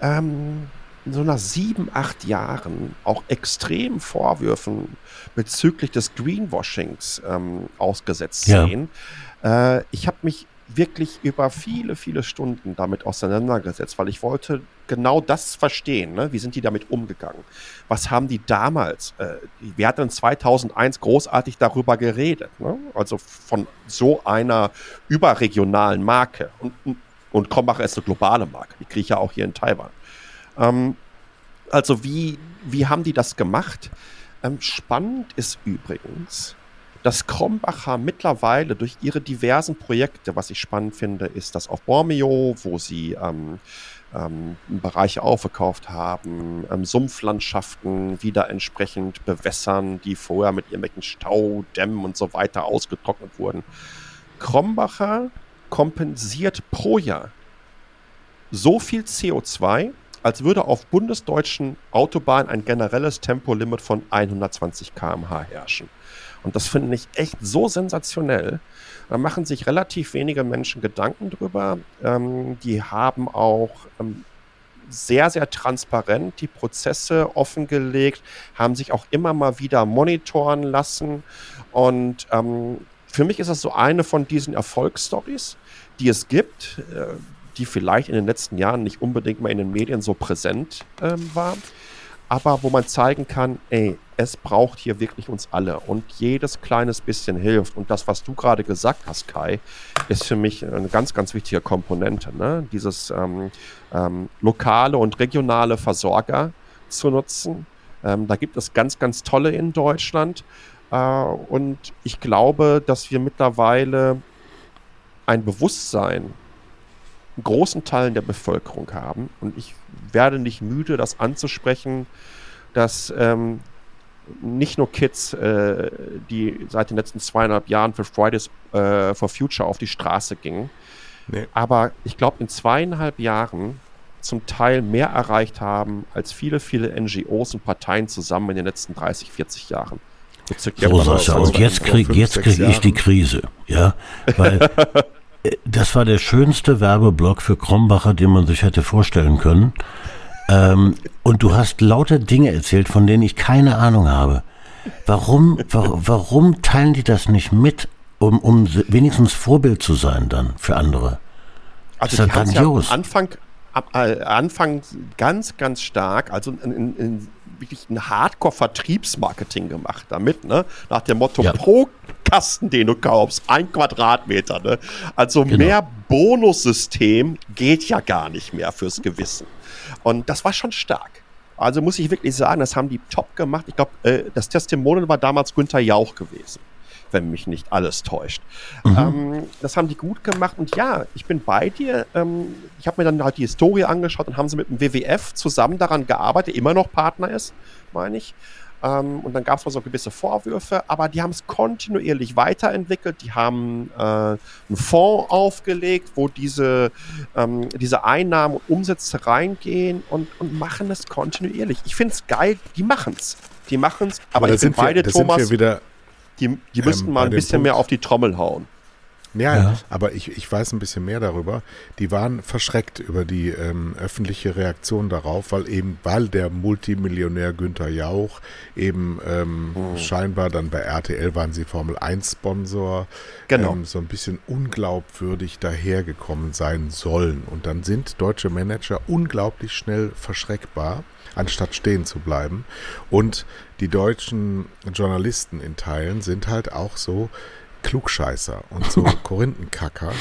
ähm, in so nach sieben, acht Jahren auch extrem Vorwürfen bezüglich des Greenwashings ähm, ausgesetzt ja. sehen. Äh, ich habe mich wirklich über viele, viele Stunden damit auseinandergesetzt, weil ich wollte genau das verstehen. Ne? Wie sind die damit umgegangen? Was haben die damals? Äh, wir hatten 2001 großartig darüber geredet. Ne? Also von so einer überregionalen Marke. Und und Krombacher ist eine globale Marke. Die kriege ich ja auch hier in Taiwan. Ähm, also wie, wie haben die das gemacht? Ähm, spannend ist übrigens, dass Krombacher mittlerweile durch ihre diversen Projekte, was ich spannend finde, ist das auf Bormeo, wo sie ähm, ähm, Bereiche aufgekauft haben, ähm, Sumpflandschaften wieder entsprechend bewässern, die vorher mit irgendwelchen Staudämmen und so weiter ausgetrocknet wurden. Krombacher kompensiert pro Jahr so viel CO2, als würde auf bundesdeutschen Autobahnen ein generelles Tempolimit von 120 km/h herrschen. Und das finde ich echt so sensationell. Da machen sich relativ wenige Menschen Gedanken drüber. Ähm, die haben auch ähm, sehr, sehr transparent die Prozesse offengelegt, haben sich auch immer mal wieder monitoren lassen. Und ähm, für mich ist das so eine von diesen Erfolgsstories, die es gibt, äh, die vielleicht in den letzten Jahren nicht unbedingt mal in den Medien so präsent ähm, war, aber wo man zeigen kann, ey, es braucht hier wirklich uns alle und jedes kleines bisschen hilft. Und das, was du gerade gesagt hast, Kai, ist für mich eine ganz, ganz wichtige Komponente. Ne? Dieses ähm, ähm, lokale und regionale Versorger zu nutzen. Ähm, da gibt es ganz, ganz tolle in Deutschland. Äh, und ich glaube, dass wir mittlerweile ein Bewusstsein in großen Teilen der Bevölkerung haben. Und ich werde nicht müde, das anzusprechen, dass ähm, nicht nur Kids, äh, die seit den letzten zweieinhalb Jahren für Fridays äh, for Future auf die Straße gingen, nee. aber ich glaube, in zweieinhalb Jahren zum Teil mehr erreicht haben als viele, viele NGOs und Parteien zusammen in den letzten 30, 40 Jahren. So, Sascha, und jetzt kriege krieg ich die Krise, ja, weil das war der schönste Werbeblock für Krombacher, den man sich hätte vorstellen können. Ähm, und du hast lauter Dinge erzählt, von denen ich keine Ahnung habe. Warum, wa warum teilen die das nicht mit, um, um wenigstens Vorbild zu sein dann für andere? Also das ist ja grandios. Ja am Anfang, am äh, Anfang ganz, ganz stark, also in, in, in wirklich ein Hardcore-Vertriebsmarketing gemacht damit, ne? Nach dem Motto, ja. pro Kasten, den du kaufst, ein Quadratmeter, ne? Also genau. mehr Bonussystem geht ja gar nicht mehr fürs Gewissen. Und das war schon stark. Also muss ich wirklich sagen, das haben die top gemacht. Ich glaube, äh, das Testimonial war damals Günther Jauch gewesen wenn mich nicht alles täuscht. Mhm. Ähm, das haben die gut gemacht und ja, ich bin bei dir. Ähm, ich habe mir dann halt die Historie angeschaut und haben sie mit dem WWF zusammen daran gearbeitet, der immer noch Partner ist, meine ich. Ähm, und dann gab es mal so gewisse Vorwürfe, aber die haben es kontinuierlich weiterentwickelt. Die haben äh, einen Fonds aufgelegt, wo diese, ähm, diese Einnahmen und Umsätze reingehen und, und machen es kontinuierlich. Ich finde es geil, die machen es. Die machen es, aber, aber ich bin beide, Thomas. Sind wir wieder die, die müssten ähm, mal ein bisschen Punkt, mehr auf die Trommel hauen. Ja, ja, aber ich, ich weiß ein bisschen mehr darüber. Die waren verschreckt über die ähm, öffentliche Reaktion darauf, weil eben, weil der Multimillionär Günther Jauch eben ähm, hm. scheinbar dann bei RTL waren sie Formel 1 Sponsor, genau. ähm, so ein bisschen unglaubwürdig dahergekommen sein sollen. Und dann sind deutsche Manager unglaublich schnell verschreckbar anstatt stehen zu bleiben. Und die deutschen Journalisten in Teilen sind halt auch so Klugscheißer und so Korinthenkacker,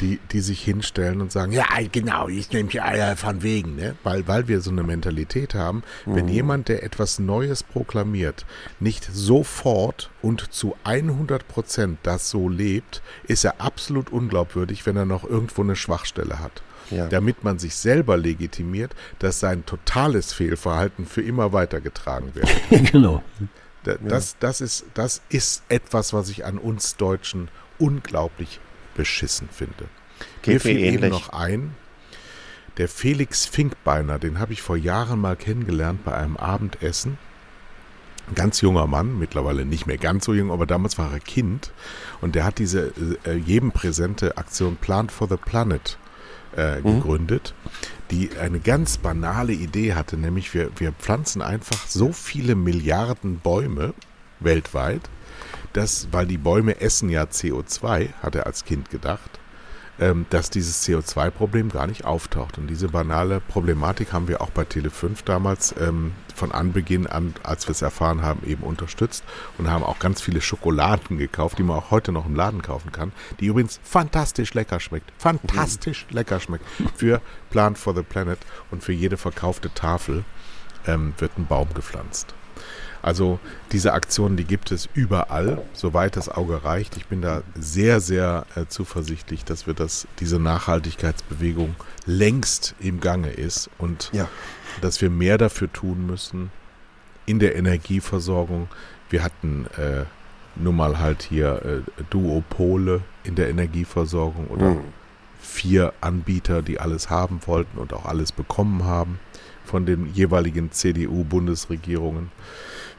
die, die sich hinstellen und sagen, ja, genau, ich nehme hier Eier von wegen, ne? Weil, weil wir so eine Mentalität haben, mhm. wenn jemand, der etwas Neues proklamiert, nicht sofort und zu 100 Prozent das so lebt, ist er absolut unglaubwürdig, wenn er noch irgendwo eine Schwachstelle hat ja. damit man sich selber legitimiert, dass sein totales Fehlverhalten für immer weitergetragen wird. genau. Das, das, ist, das ist etwas, was ich an uns Deutschen unglaublich beschissen finde. Geht mir fiel eben noch ein, der Felix Finkbeiner, den habe ich vor Jahren mal kennengelernt bei einem Abendessen. Ein ganz junger Mann, mittlerweile nicht mehr ganz so jung, aber damals war er Kind. Und der hat diese äh, jedem präsente Aktion Plant for the Planet äh, mhm. gegründet, die eine ganz banale Idee hatte, nämlich wir, wir pflanzen einfach so viele Milliarden Bäume weltweit, dass, weil die Bäume essen ja CO2, hat er als Kind gedacht, dass dieses CO2-Problem gar nicht auftaucht. Und diese banale Problematik haben wir auch bei Tele5 damals ähm, von Anbeginn an, als wir es erfahren haben, eben unterstützt und haben auch ganz viele Schokoladen gekauft, die man auch heute noch im Laden kaufen kann, die übrigens fantastisch lecker schmeckt. Fantastisch mhm. lecker schmeckt. Für Plant for the Planet und für jede verkaufte Tafel ähm, wird ein Baum gepflanzt. Also diese Aktionen, die gibt es überall, soweit das Auge reicht. Ich bin da sehr, sehr äh, zuversichtlich, dass wir das, diese Nachhaltigkeitsbewegung längst im Gange ist und ja. dass wir mehr dafür tun müssen in der Energieversorgung. Wir hatten äh, nun mal halt hier äh, Duopole in der Energieversorgung oder mhm. vier Anbieter, die alles haben wollten und auch alles bekommen haben von den jeweiligen CDU-Bundesregierungen.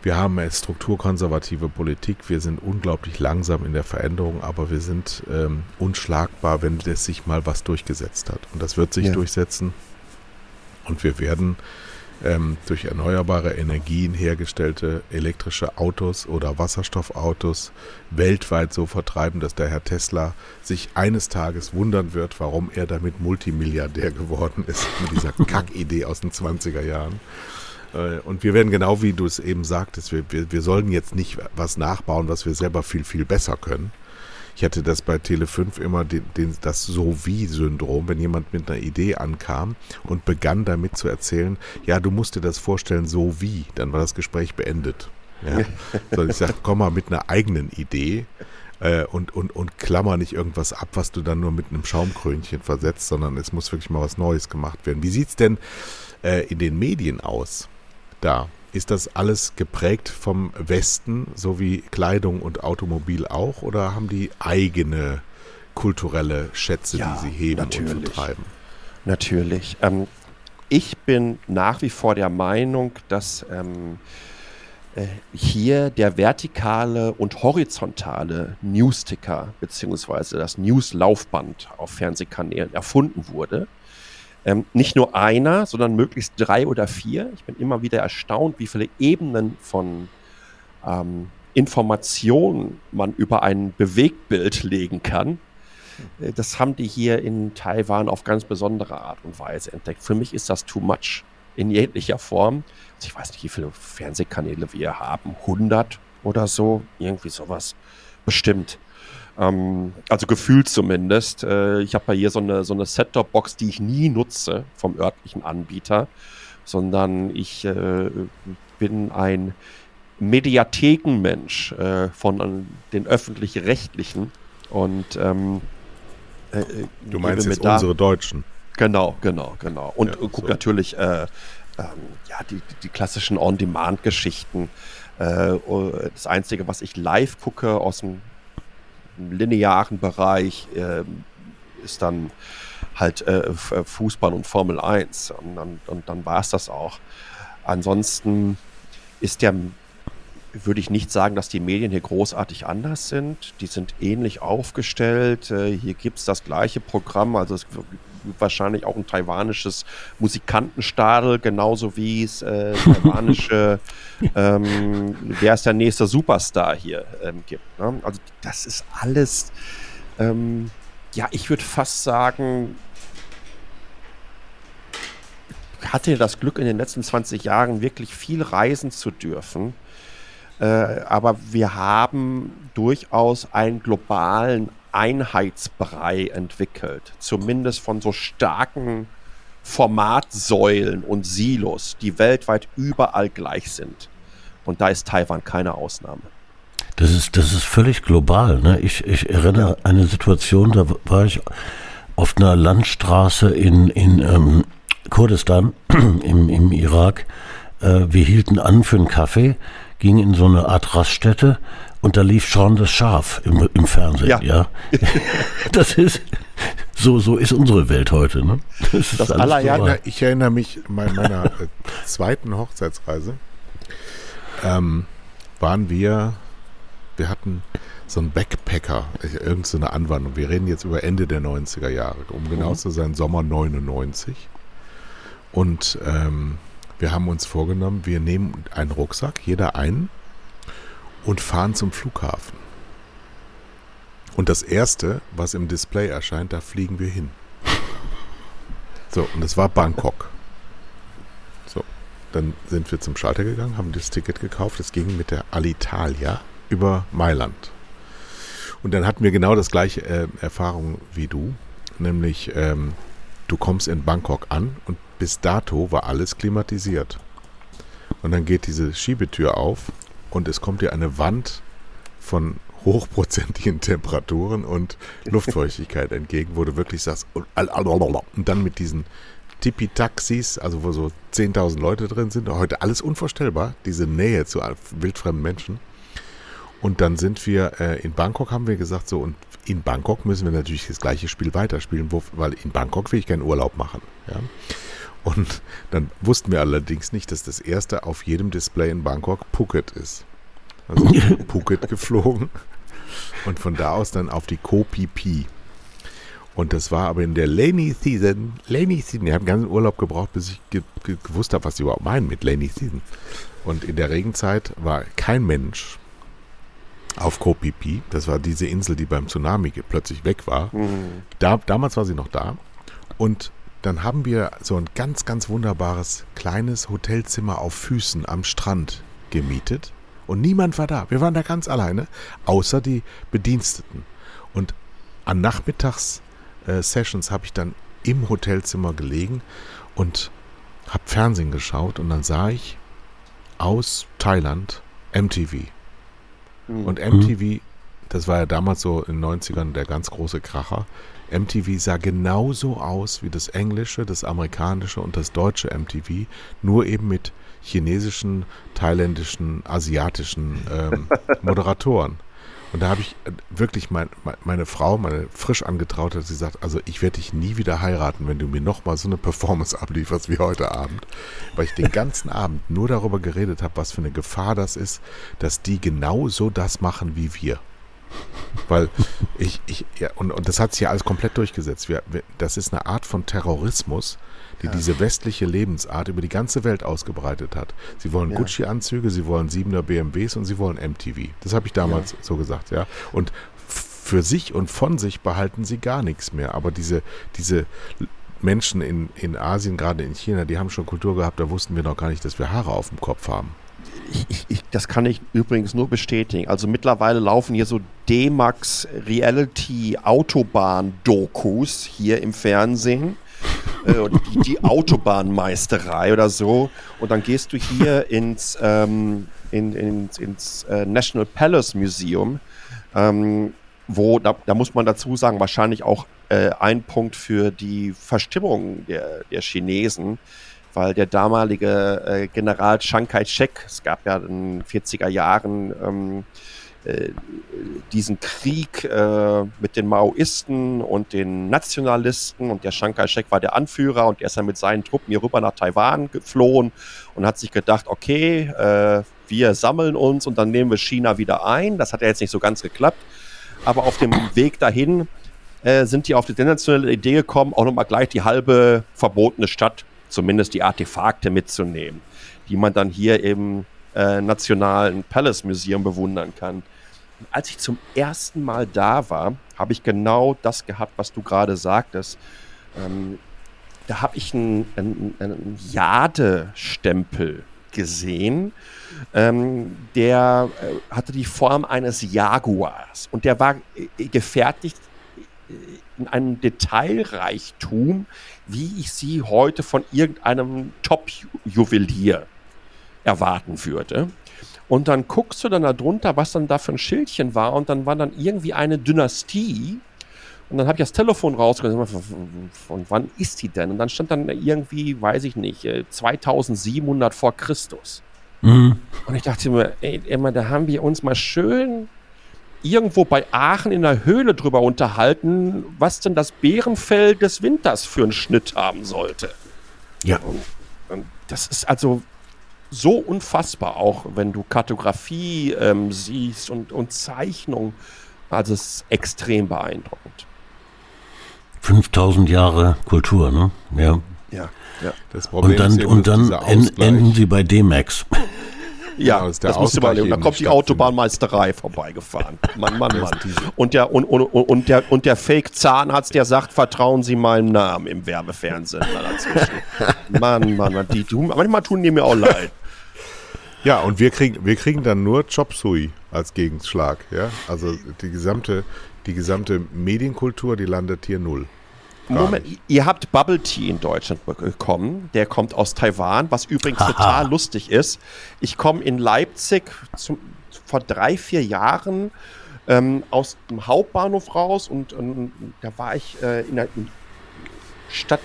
Wir haben eine strukturkonservative Politik, wir sind unglaublich langsam in der Veränderung, aber wir sind ähm, unschlagbar, wenn es sich mal was durchgesetzt hat. Und das wird sich ja. durchsetzen. Und wir werden ähm, durch erneuerbare Energien hergestellte elektrische Autos oder Wasserstoffautos weltweit so vertreiben, dass der Herr Tesla sich eines Tages wundern wird, warum er damit Multimilliardär geworden ist mit dieser Kackidee aus den 20er Jahren. Äh, und wir werden genau wie du es eben sagtest, wir, wir, wir sollen jetzt nicht was nachbauen, was wir selber viel, viel besser können. Ich hatte das bei Tele5 immer den, den, das So-wie-Syndrom, wenn jemand mit einer Idee ankam und begann damit zu erzählen, ja, du musst dir das vorstellen, so wie, dann war das Gespräch beendet. Ja. So, ich sage, komm mal mit einer eigenen Idee äh, und, und, und klammer nicht irgendwas ab, was du dann nur mit einem Schaumkrönchen versetzt, sondern es muss wirklich mal was Neues gemacht werden. Wie sieht es denn äh, in den Medien aus? Da? Ist das alles geprägt vom Westen, so wie Kleidung und Automobil auch, oder haben die eigene kulturelle Schätze, ja, die sie heben natürlich. und vertreiben? Natürlich. Ähm, ich bin nach wie vor der Meinung, dass ähm, äh, hier der vertikale und horizontale Newsticker beziehungsweise das Newslaufband auf Fernsehkanälen erfunden wurde. Ähm, nicht nur einer, sondern möglichst drei oder vier. Ich bin immer wieder erstaunt, wie viele Ebenen von ähm, Informationen man über ein Bewegtbild legen kann. Äh, das haben die hier in Taiwan auf ganz besondere Art und Weise entdeckt. Für mich ist das too much in jeglicher Form. Also ich weiß nicht, wie viele Fernsehkanäle wir haben. 100 oder so. Irgendwie sowas. Bestimmt. Ähm, also gefühlt zumindest. Äh, ich habe hier so eine, so eine Set-Top-Box, die ich nie nutze vom örtlichen Anbieter, sondern ich äh, bin ein Mediathekenmensch äh, von den öffentlich-rechtlichen und ähm, äh, äh, du meinst jetzt unsere Deutschen? Genau, genau, genau. Und ja, guck so. natürlich äh, ähm, ja, die, die klassischen On-Demand-Geschichten. Oh, das Einzige, was ich live gucke aus dem linearen Bereich, äh, ist dann halt äh, Fußball und Formel 1. Und, und, und dann war es das auch. Ansonsten ist der würde ich nicht sagen, dass die Medien hier großartig anders sind. Die sind ähnlich aufgestellt. Äh, hier gibt es das gleiche Programm, also es wahrscheinlich auch ein taiwanisches Musikantenstadel, genauso wie es äh, taiwanische, ähm, wer ist der nächste Superstar hier ähm, gibt. Ne? Also das ist alles, ähm, ja, ich würde fast sagen, hatte das Glück in den letzten 20 Jahren wirklich viel reisen zu dürfen äh, aber wir haben durchaus einen globalen Einheitsbrei entwickelt. Zumindest von so starken Formatsäulen und Silos, die weltweit überall gleich sind. Und da ist Taiwan keine Ausnahme. Das ist, das ist völlig global. Ne? Ich, ich erinnere ja. eine Situation, da war ich auf einer Landstraße in, in ähm, Kurdistan, im, im Irak. Äh, wir hielten an für einen Kaffee ging in so eine Art Raststätte und da lief Sean das Schaf im, im Fernsehen. Ja. ja. das ist so, so ist unsere Welt heute. Ne? Das, das allererste. Ich erinnere mich bei meiner äh, zweiten Hochzeitsreise ähm, waren wir, wir hatten so einen Backpacker, irgendeine so Anwandlung. Wir reden jetzt über Ende der 90er Jahre, um genau mhm. zu sein, Sommer 99. Und ähm, wir haben uns vorgenommen, wir nehmen einen Rucksack, jeder einen, und fahren zum Flughafen. Und das erste, was im Display erscheint, da fliegen wir hin. So, und das war Bangkok. So, dann sind wir zum Schalter gegangen, haben das Ticket gekauft. Es ging mit der Alitalia über Mailand. Und dann hatten wir genau das gleiche äh, Erfahrung wie du, nämlich ähm, du kommst in Bangkok an und bis dato war alles klimatisiert. Und dann geht diese Schiebetür auf und es kommt dir eine Wand von hochprozentigen Temperaturen und Luftfeuchtigkeit entgegen, wo du wirklich sagst, und dann mit diesen Tipi-Taxis, also wo so 10.000 Leute drin sind, heute alles unvorstellbar, diese Nähe zu wildfremden Menschen. Und dann sind wir äh, in Bangkok, haben wir gesagt, so, und in Bangkok müssen wir natürlich das gleiche Spiel weiterspielen, wo, weil in Bangkok will ich keinen Urlaub machen. Ja? Und dann wussten wir allerdings nicht, dass das erste auf jedem Display in Bangkok Phuket ist. Also Phuket geflogen und von da aus dann auf die Koh Phi Phi. Und das war aber in der Laney Season. Laney Season. Ich habe einen ganzen Urlaub gebraucht, bis ich ge ge gewusst habe, was sie überhaupt meinen mit Laney Season. Und in der Regenzeit war kein Mensch auf Koh Phi Phi. Das war diese Insel, die beim Tsunami plötzlich weg war. Mhm. Da, damals war sie noch da. Und dann haben wir so ein ganz, ganz wunderbares kleines Hotelzimmer auf Füßen am Strand gemietet. Und niemand war da. Wir waren da ganz alleine, außer die Bediensteten. Und an Nachmittags-Sessions äh, habe ich dann im Hotelzimmer gelegen und habe Fernsehen geschaut. Und dann sah ich aus Thailand MTV. Mhm. Und MTV, das war ja damals so in den 90ern der ganz große Kracher. MTV sah genauso aus wie das englische, das amerikanische und das deutsche MTV, nur eben mit chinesischen, thailändischen, asiatischen ähm, Moderatoren. Und da habe ich äh, wirklich mein, meine Frau, meine frisch angetraute, sie sagt, also ich werde dich nie wieder heiraten, wenn du mir nochmal so eine Performance ablieferst wie heute Abend. Weil ich den ganzen Abend nur darüber geredet habe, was für eine Gefahr das ist, dass die genau so das machen wie wir. Weil ich, ich, ja, und, und das hat sich ja alles komplett durchgesetzt. Wir, wir, das ist eine Art von Terrorismus, die ja. diese westliche Lebensart über die ganze Welt ausgebreitet hat. Sie wollen ja. Gucci-Anzüge, sie wollen 7er BMWs und sie wollen MTV. Das habe ich damals ja. so gesagt, ja. Und für sich und von sich behalten sie gar nichts mehr. Aber diese, diese Menschen in, in Asien, gerade in China, die haben schon Kultur gehabt, da wussten wir noch gar nicht, dass wir Haare auf dem Kopf haben. Ich, ich, das kann ich übrigens nur bestätigen. Also mittlerweile laufen hier so D-Max Reality Autobahn Dokus hier im Fernsehen äh, die, die, Autobahnmeisterei oder so. Und dann gehst du hier ins, ähm, in, ins, ins äh, National Palace Museum, ähm, wo, da, da, muss man dazu sagen, wahrscheinlich auch äh, ein Punkt für die Verstimmung der, der Chinesen, weil der damalige äh, General Chiang Kai-shek, es gab ja in den 40er Jahren ähm, äh, diesen Krieg äh, mit den Maoisten und den Nationalisten und der Chiang Kai-shek war der Anführer und er ist dann mit seinen Truppen hier rüber nach Taiwan geflohen und hat sich gedacht, okay, äh, wir sammeln uns und dann nehmen wir China wieder ein. Das hat ja jetzt nicht so ganz geklappt, aber auf dem Weg dahin äh, sind die auf die sensationelle Idee gekommen, auch nochmal gleich die halbe verbotene Stadt, zumindest die Artefakte mitzunehmen, die man dann hier im äh, Nationalen Palace Museum bewundern kann als ich zum ersten Mal da war, habe ich genau das gehabt, was du gerade sagtest. Ähm, da habe ich einen, einen, einen Jade-Stempel gesehen. Ähm, der äh, hatte die Form eines Jaguars und der war äh, gefertigt äh, in einem Detailreichtum, wie ich sie heute von irgendeinem Top-Juwelier erwarten würde. Und dann guckst du dann da drunter, was dann da für ein Schildchen war. Und dann war dann irgendwie eine Dynastie. Und dann habe ich das Telefon rausgenommen. Von wann ist die denn? Und dann stand dann irgendwie, weiß ich nicht, 2700 äh, vor Christus. Mhm. Und ich dachte mir, ey, immer, da haben wir uns mal schön irgendwo bei Aachen in der Höhle drüber unterhalten, was denn das Bärenfell des Winters für einen Schnitt haben sollte. Ja. Und, und das ist also so unfassbar, auch wenn du Kartografie ähm, siehst und, und Zeichnung. Also es ist extrem beeindruckend. 5000 Jahre Kultur, ne? Ja. Ja, ja. Das Problem und dann, eben, und dann enden sie bei D-Max. Ja, ja das, das musst du überlegen. Da kommt die Autobahnmeisterei vorbeigefahren. Mann, Mann, Mann. Und der, und, und, und, der, und der Fake-Zahnarzt, der sagt, vertrauen Sie meinem Namen im Werbefernsehen Mann, Mann, Mann. Die, manchmal tun die mir auch leid. Ja, und wir kriegen, wir kriegen dann nur Chop Suey als Gegenschlag. Ja? Also die gesamte, die gesamte Medienkultur, die landet hier null. Moment, ihr habt Bubble Tea in Deutschland bekommen. Der kommt aus Taiwan, was übrigens Aha. total lustig ist. Ich komme in Leipzig zum, vor drei, vier Jahren ähm, aus dem Hauptbahnhof raus und, und da war ich äh, in der Stadt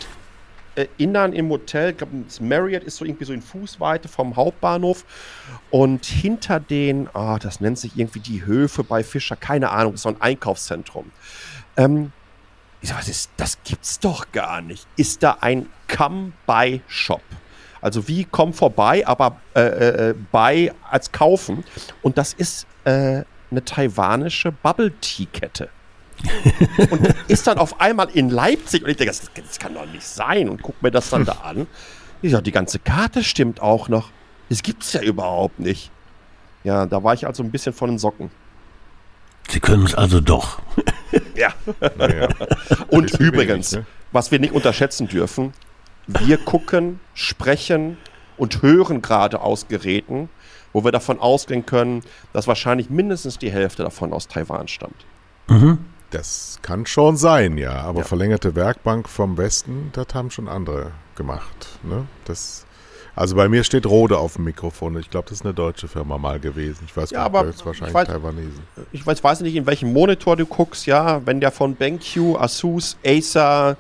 äh, Innern im Hotel. Ich glaube, das Marriott ist so irgendwie so in Fußweite vom Hauptbahnhof. Und hinter den, oh, das nennt sich irgendwie die Höfe bei Fischer, keine Ahnung, ist so ein Einkaufszentrum. Ähm, ich sag, was ist, das gibt's doch gar nicht. Ist da ein Come-Buy-Shop? Also wie komm vorbei, aber äh, äh, buy als kaufen. Und das ist äh, eine taiwanische Bubble-Tea-Kette. und ist dann auf einmal in Leipzig und ich denke, das, das, kann doch nicht sein und guck mir das dann da an. Ich sag, die ganze Karte stimmt auch noch. Das gibt's ja überhaupt nicht. Ja, da war ich also ein bisschen von den Socken. Sie können es also doch. Ja. Naja. Und übrigens, wenig, ne? was wir nicht unterschätzen dürfen, wir gucken, sprechen und hören gerade aus Geräten, wo wir davon ausgehen können, dass wahrscheinlich mindestens die Hälfte davon aus Taiwan stammt. Mhm. Das kann schon sein, ja. Aber ja. verlängerte Werkbank vom Westen, das haben schon andere gemacht. Ne? Das also bei mir steht Rode auf dem Mikrofon. Ich glaube, das ist eine deutsche Firma mal gewesen. Ich weiß ja, aber jetzt wahrscheinlich ich weiß, Taiwanesen. Ich weiß, weiß nicht, in welchem Monitor du guckst, ja. Wenn der von BenQ, Asus, Acer,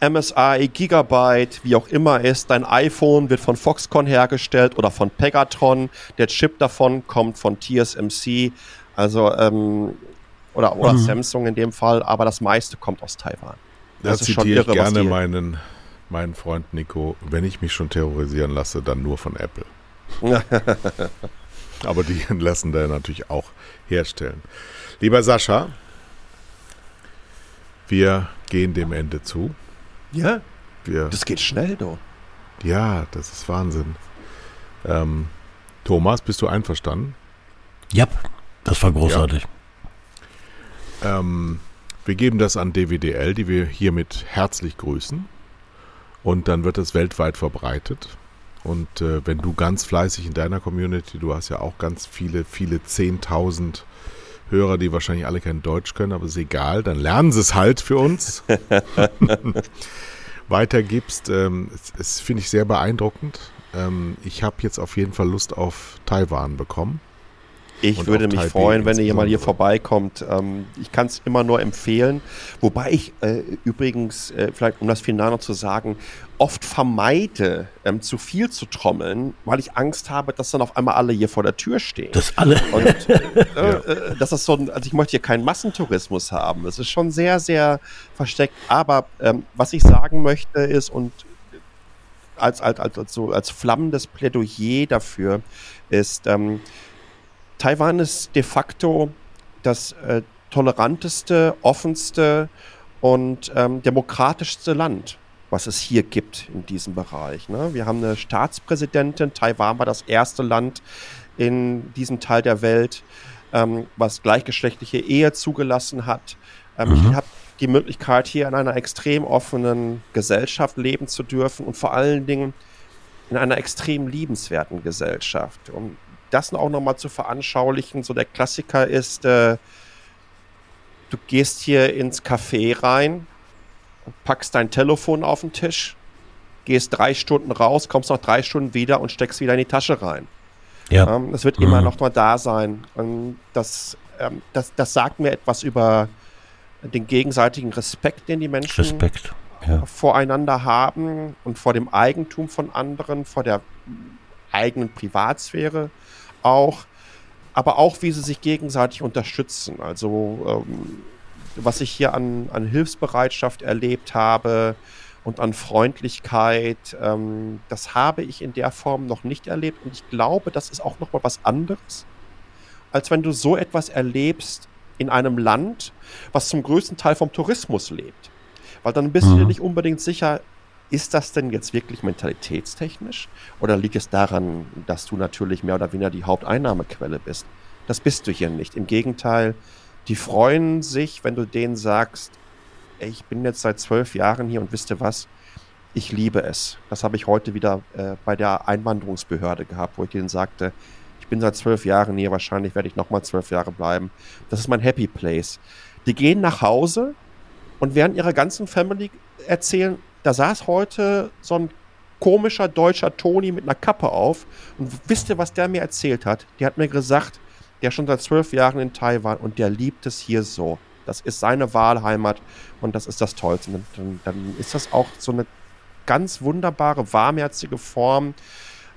MSI, Gigabyte, wie auch immer ist. Dein iPhone wird von Foxconn hergestellt oder von Pegatron. Der Chip davon kommt von TSMC, also ähm, oder, oder mhm. Samsung in dem Fall, aber das meiste kommt aus Taiwan. Das da zitiere irre, ich gerne meinen, meinen Freund Nico, wenn ich mich schon terrorisieren lasse, dann nur von Apple. aber die lassen da natürlich auch herstellen. Lieber Sascha, wir gehen dem Ende zu. Ja? Wir, das geht schnell, du. Ja, das ist Wahnsinn. Ähm, Thomas, bist du einverstanden? Ja, das war großartig. Ja. Ähm, wir geben das an DWDL, die wir hiermit herzlich grüßen. Und dann wird es weltweit verbreitet. Und äh, wenn du ganz fleißig in deiner Community, du hast ja auch ganz viele, viele 10.000 Hörer, die wahrscheinlich alle kein Deutsch können, aber ist egal, dann lernen sie es halt für uns. Weitergibst, ähm, es, finde ich sehr beeindruckend. Ähm, ich habe jetzt auf jeden Fall Lust auf Taiwan bekommen. Ich würde mich freuen, wenn ihr mal hier vorbeikommt. Ähm, ich kann es immer nur empfehlen. Wobei ich äh, übrigens, äh, vielleicht um das final noch zu sagen, oft vermeide, ähm, zu viel zu trommeln, weil ich Angst habe, dass dann auf einmal alle hier vor der Tür stehen. Das alle. Und äh, ja. Äh, das ist so ein, also ich möchte hier keinen Massentourismus haben. Es ist schon sehr, sehr versteckt. Aber ähm, was ich sagen möchte ist, und als, als, als, als, so, als flammendes Plädoyer dafür ist, ähm, Taiwan ist de facto das äh, toleranteste, offenste und ähm, demokratischste Land, was es hier gibt in diesem Bereich. Ne? Wir haben eine Staatspräsidentin. Taiwan war das erste Land in diesem Teil der Welt, ähm, was gleichgeschlechtliche Ehe zugelassen hat. Ähm, mhm. Ich habe die Möglichkeit, hier in einer extrem offenen Gesellschaft leben zu dürfen und vor allen Dingen in einer extrem liebenswerten Gesellschaft. Und das auch nochmal zu veranschaulichen. So der Klassiker ist, äh, du gehst hier ins Café rein, packst dein Telefon auf den Tisch, gehst drei Stunden raus, kommst noch drei Stunden wieder und steckst wieder in die Tasche rein. Ja. Ähm, das wird mhm. immer noch mal da sein. Und das, ähm, das, das sagt mir etwas über den gegenseitigen Respekt, den die Menschen Respekt, ja. voreinander haben und vor dem Eigentum von anderen, vor der eigenen Privatsphäre auch, aber auch, wie sie sich gegenseitig unterstützen. Also, ähm, was ich hier an, an Hilfsbereitschaft erlebt habe und an Freundlichkeit, ähm, das habe ich in der Form noch nicht erlebt. Und ich glaube, das ist auch nochmal was anderes, als wenn du so etwas erlebst in einem Land, was zum größten Teil vom Tourismus lebt. Weil dann bist mhm. du dir nicht unbedingt sicher, ist das denn jetzt wirklich mentalitätstechnisch? Oder liegt es daran, dass du natürlich mehr oder weniger die Haupteinnahmequelle bist? Das bist du hier nicht. Im Gegenteil, die freuen sich, wenn du denen sagst, ey, ich bin jetzt seit zwölf Jahren hier und wisst ihr was? Ich liebe es. Das habe ich heute wieder äh, bei der Einwanderungsbehörde gehabt, wo ich denen sagte, ich bin seit zwölf Jahren hier, wahrscheinlich werde ich nochmal zwölf Jahre bleiben. Das ist mein Happy Place. Die gehen nach Hause und während ihrer ganzen Family erzählen, da saß heute so ein komischer deutscher Toni mit einer Kappe auf. Und wisst ihr, was der mir erzählt hat? Der hat mir gesagt, der schon seit zwölf Jahren in Taiwan und der liebt es hier so. Das ist seine Wahlheimat und das ist das Tollste. Und dann, dann ist das auch so eine ganz wunderbare, warmherzige Form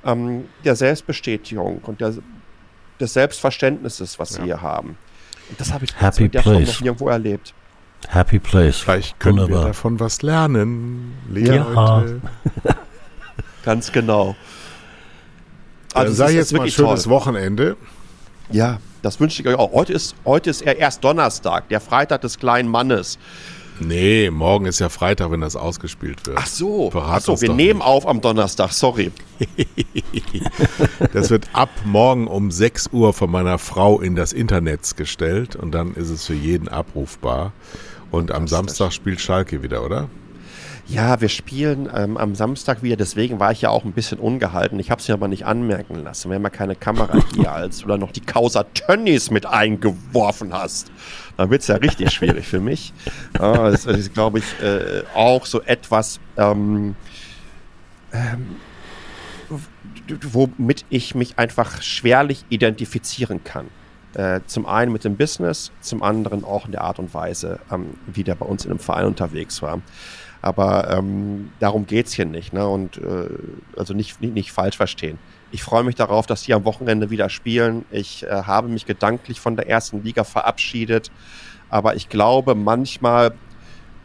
ähm, der Selbstbestätigung und der, des Selbstverständnisses, was ja. sie hier haben. Und das habe ich Happy in der Form noch nirgendwo erlebt. Happy Place. Vielleicht können Wunderbar. wir davon was lernen. Ja. Ganz genau. Also sag jetzt mal schönes toll. Wochenende. Ja, das wünsche ich euch auch. Heute ist, heute ist erst Donnerstag, der Freitag des kleinen Mannes. Nee, morgen ist ja Freitag, wenn das ausgespielt wird. Ach so, Ach so wir nehmen nicht. auf am Donnerstag, sorry. das wird ab morgen um 6 Uhr von meiner Frau in das Internet gestellt und dann ist es für jeden abrufbar. Und am Samstag spielt Schalke wieder, oder? Ja, wir spielen ähm, am Samstag wieder, deswegen war ich ja auch ein bisschen ungehalten. Ich habe es ja aber nicht anmerken lassen. Wir haben ja keine Kamera hier, als du da noch die Causa Tönnies mit eingeworfen hast. Dann wird es ja richtig schwierig für mich. Ja, das ist, glaube ich, äh, auch so etwas, ähm, ähm, womit ich mich einfach schwerlich identifizieren kann. Äh, zum einen mit dem Business, zum anderen auch in der Art und Weise, ähm, wie der bei uns in einem Verein unterwegs war. Aber ähm, darum geht es hier nicht. Ne? Und äh, also nicht, nicht, nicht falsch verstehen. Ich freue mich darauf, dass die am Wochenende wieder spielen. Ich äh, habe mich gedanklich von der ersten Liga verabschiedet. Aber ich glaube, manchmal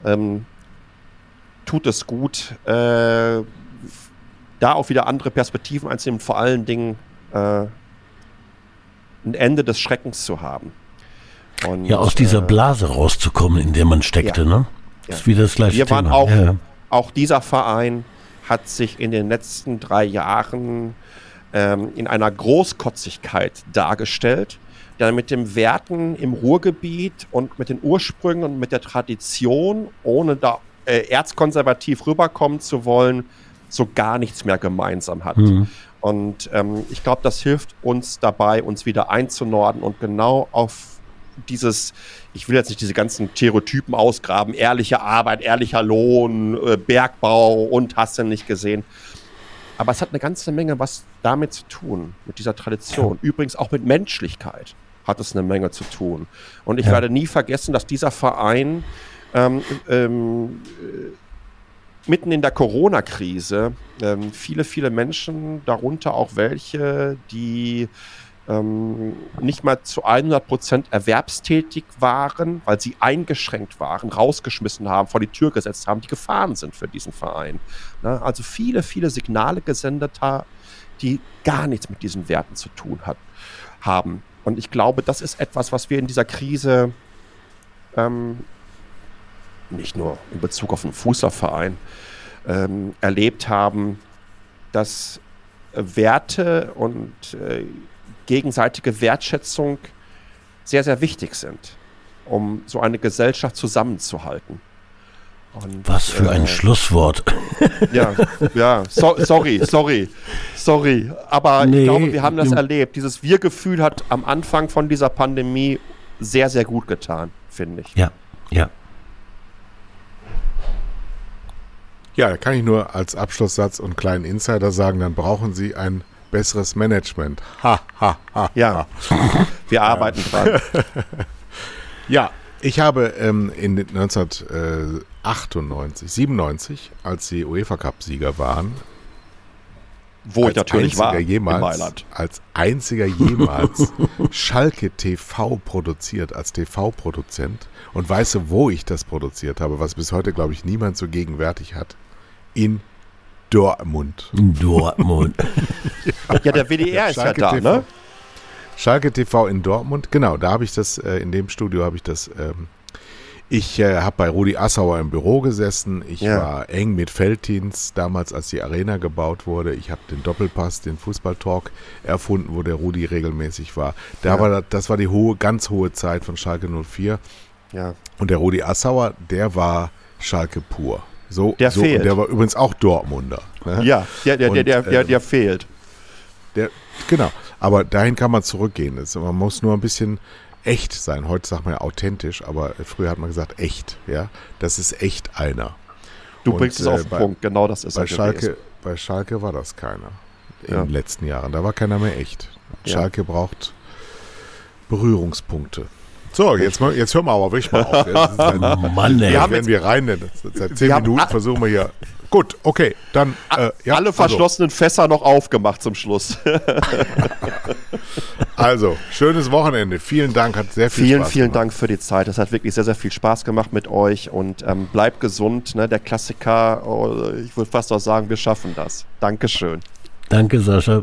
ähm, tut es gut, äh, da auch wieder andere Perspektiven einzunehmen, vor allen Dingen äh, ein Ende des Schreckens zu haben. Und, ja, aus dieser äh, Blase rauszukommen, in der man steckte, ja, ne? Ja. Ist wieder das gleiche Wir Thema. waren auch, ja. auch dieser Verein hat sich in den letzten drei Jahren ähm, in einer Großkotzigkeit dargestellt, der mit den Werten im Ruhrgebiet und mit den Ursprüngen und mit der Tradition, ohne da äh, erzkonservativ rüberkommen zu wollen, so gar nichts mehr gemeinsam hat. Mhm. Und ähm, ich glaube, das hilft uns dabei, uns wieder einzunorden und genau auf dieses, ich will jetzt nicht diese ganzen Stereotypen ausgraben, ehrliche Arbeit, ehrlicher Lohn, äh, Bergbau und hast du nicht gesehen. Aber es hat eine ganze Menge was damit zu tun, mit dieser Tradition. Übrigens auch mit Menschlichkeit hat es eine Menge zu tun. Und ich ja. werde nie vergessen, dass dieser Verein ähm, ähm, mitten in der Corona-Krise ähm, viele, viele Menschen, darunter auch welche, die ähm, nicht mal zu 100 Prozent erwerbstätig waren, weil sie eingeschränkt waren, rausgeschmissen haben, vor die Tür gesetzt haben, die gefahren sind für diesen Verein. Ne? Also viele, viele Signale gesendet haben, die gar nichts mit diesen Werten zu tun hat, haben. Und ich glaube, das ist etwas, was wir in dieser Krise ähm, nicht nur in Bezug auf den Fußballverein ähm, erlebt haben, dass Werte und äh, gegenseitige Wertschätzung sehr, sehr wichtig sind, um so eine Gesellschaft zusammenzuhalten. Und, Was für ein äh, Schlusswort. Ja, ja, so, sorry, sorry, sorry. Aber nee, ich glaube, wir haben das erlebt. Dieses Wir-Gefühl hat am Anfang von dieser Pandemie sehr, sehr gut getan, finde ich. Ja, ja. Ja, da kann ich nur als Abschlusssatz und kleinen Insider sagen, dann brauchen Sie ein besseres Management. Ha, ha, ha. Ja, wir arbeiten dran. ja, ich habe ähm, in 1998, 97, als sie UEFA Cup-Sieger waren, wo ich natürlich war, jemals, als einziger jemals Schalke TV produziert, als TV-Produzent. Und weißt du, wo ich das produziert habe, was bis heute, glaube ich, niemand so gegenwärtig hat? In Dortmund. Dortmund. ja, der WDR ist Schalke ja da, TV. ne? Schalke TV in Dortmund, genau, da habe ich das, äh, in dem Studio habe ich das ähm, ich äh, habe bei Rudi Assauer im Büro gesessen. Ich ja. war eng mit Felddienst damals, als die Arena gebaut wurde. Ich habe den Doppelpass, den Fußballtalk erfunden, wo der Rudi regelmäßig war. Da ja. war das war die hohe, ganz hohe Zeit von Schalke 04. Ja. Und der Rudi Assauer, der war Schalke pur. So, der so, fehlt. der war übrigens auch Dortmunder. Ne? Ja, der, der, und, der, der, der, ähm, der fehlt. Der, genau. Aber dahin kann man zurückgehen. Das, man muss nur ein bisschen echt sein. Heute sagt man ja authentisch, aber früher hat man gesagt echt. Ja, das ist echt einer. Du bringst Und, es auf den äh, bei, Punkt. Genau das ist bei Schalke. Bei Schalke war das keiner in ja. den letzten Jahren. Da war keiner mehr echt. Schalke ja. braucht Berührungspunkte. So, jetzt, mal, jetzt hören wir aber wirklich mal auf. Jetzt, Mann, ey. Jetzt werden wir rein. Seit zehn Minuten versuchen wir hier Gut, okay, dann. Äh, ja, Alle also. verschlossenen also. Fässer noch aufgemacht zum Schluss. also, schönes Wochenende. Vielen Dank, hat sehr viel vielen, Spaß Vielen, vielen Dank für die Zeit. Es hat wirklich sehr, sehr viel Spaß gemacht mit euch und ähm, bleibt gesund. Ne? Der Klassiker, oh, ich würde fast auch sagen, wir schaffen das. Dankeschön. Danke, Sascha.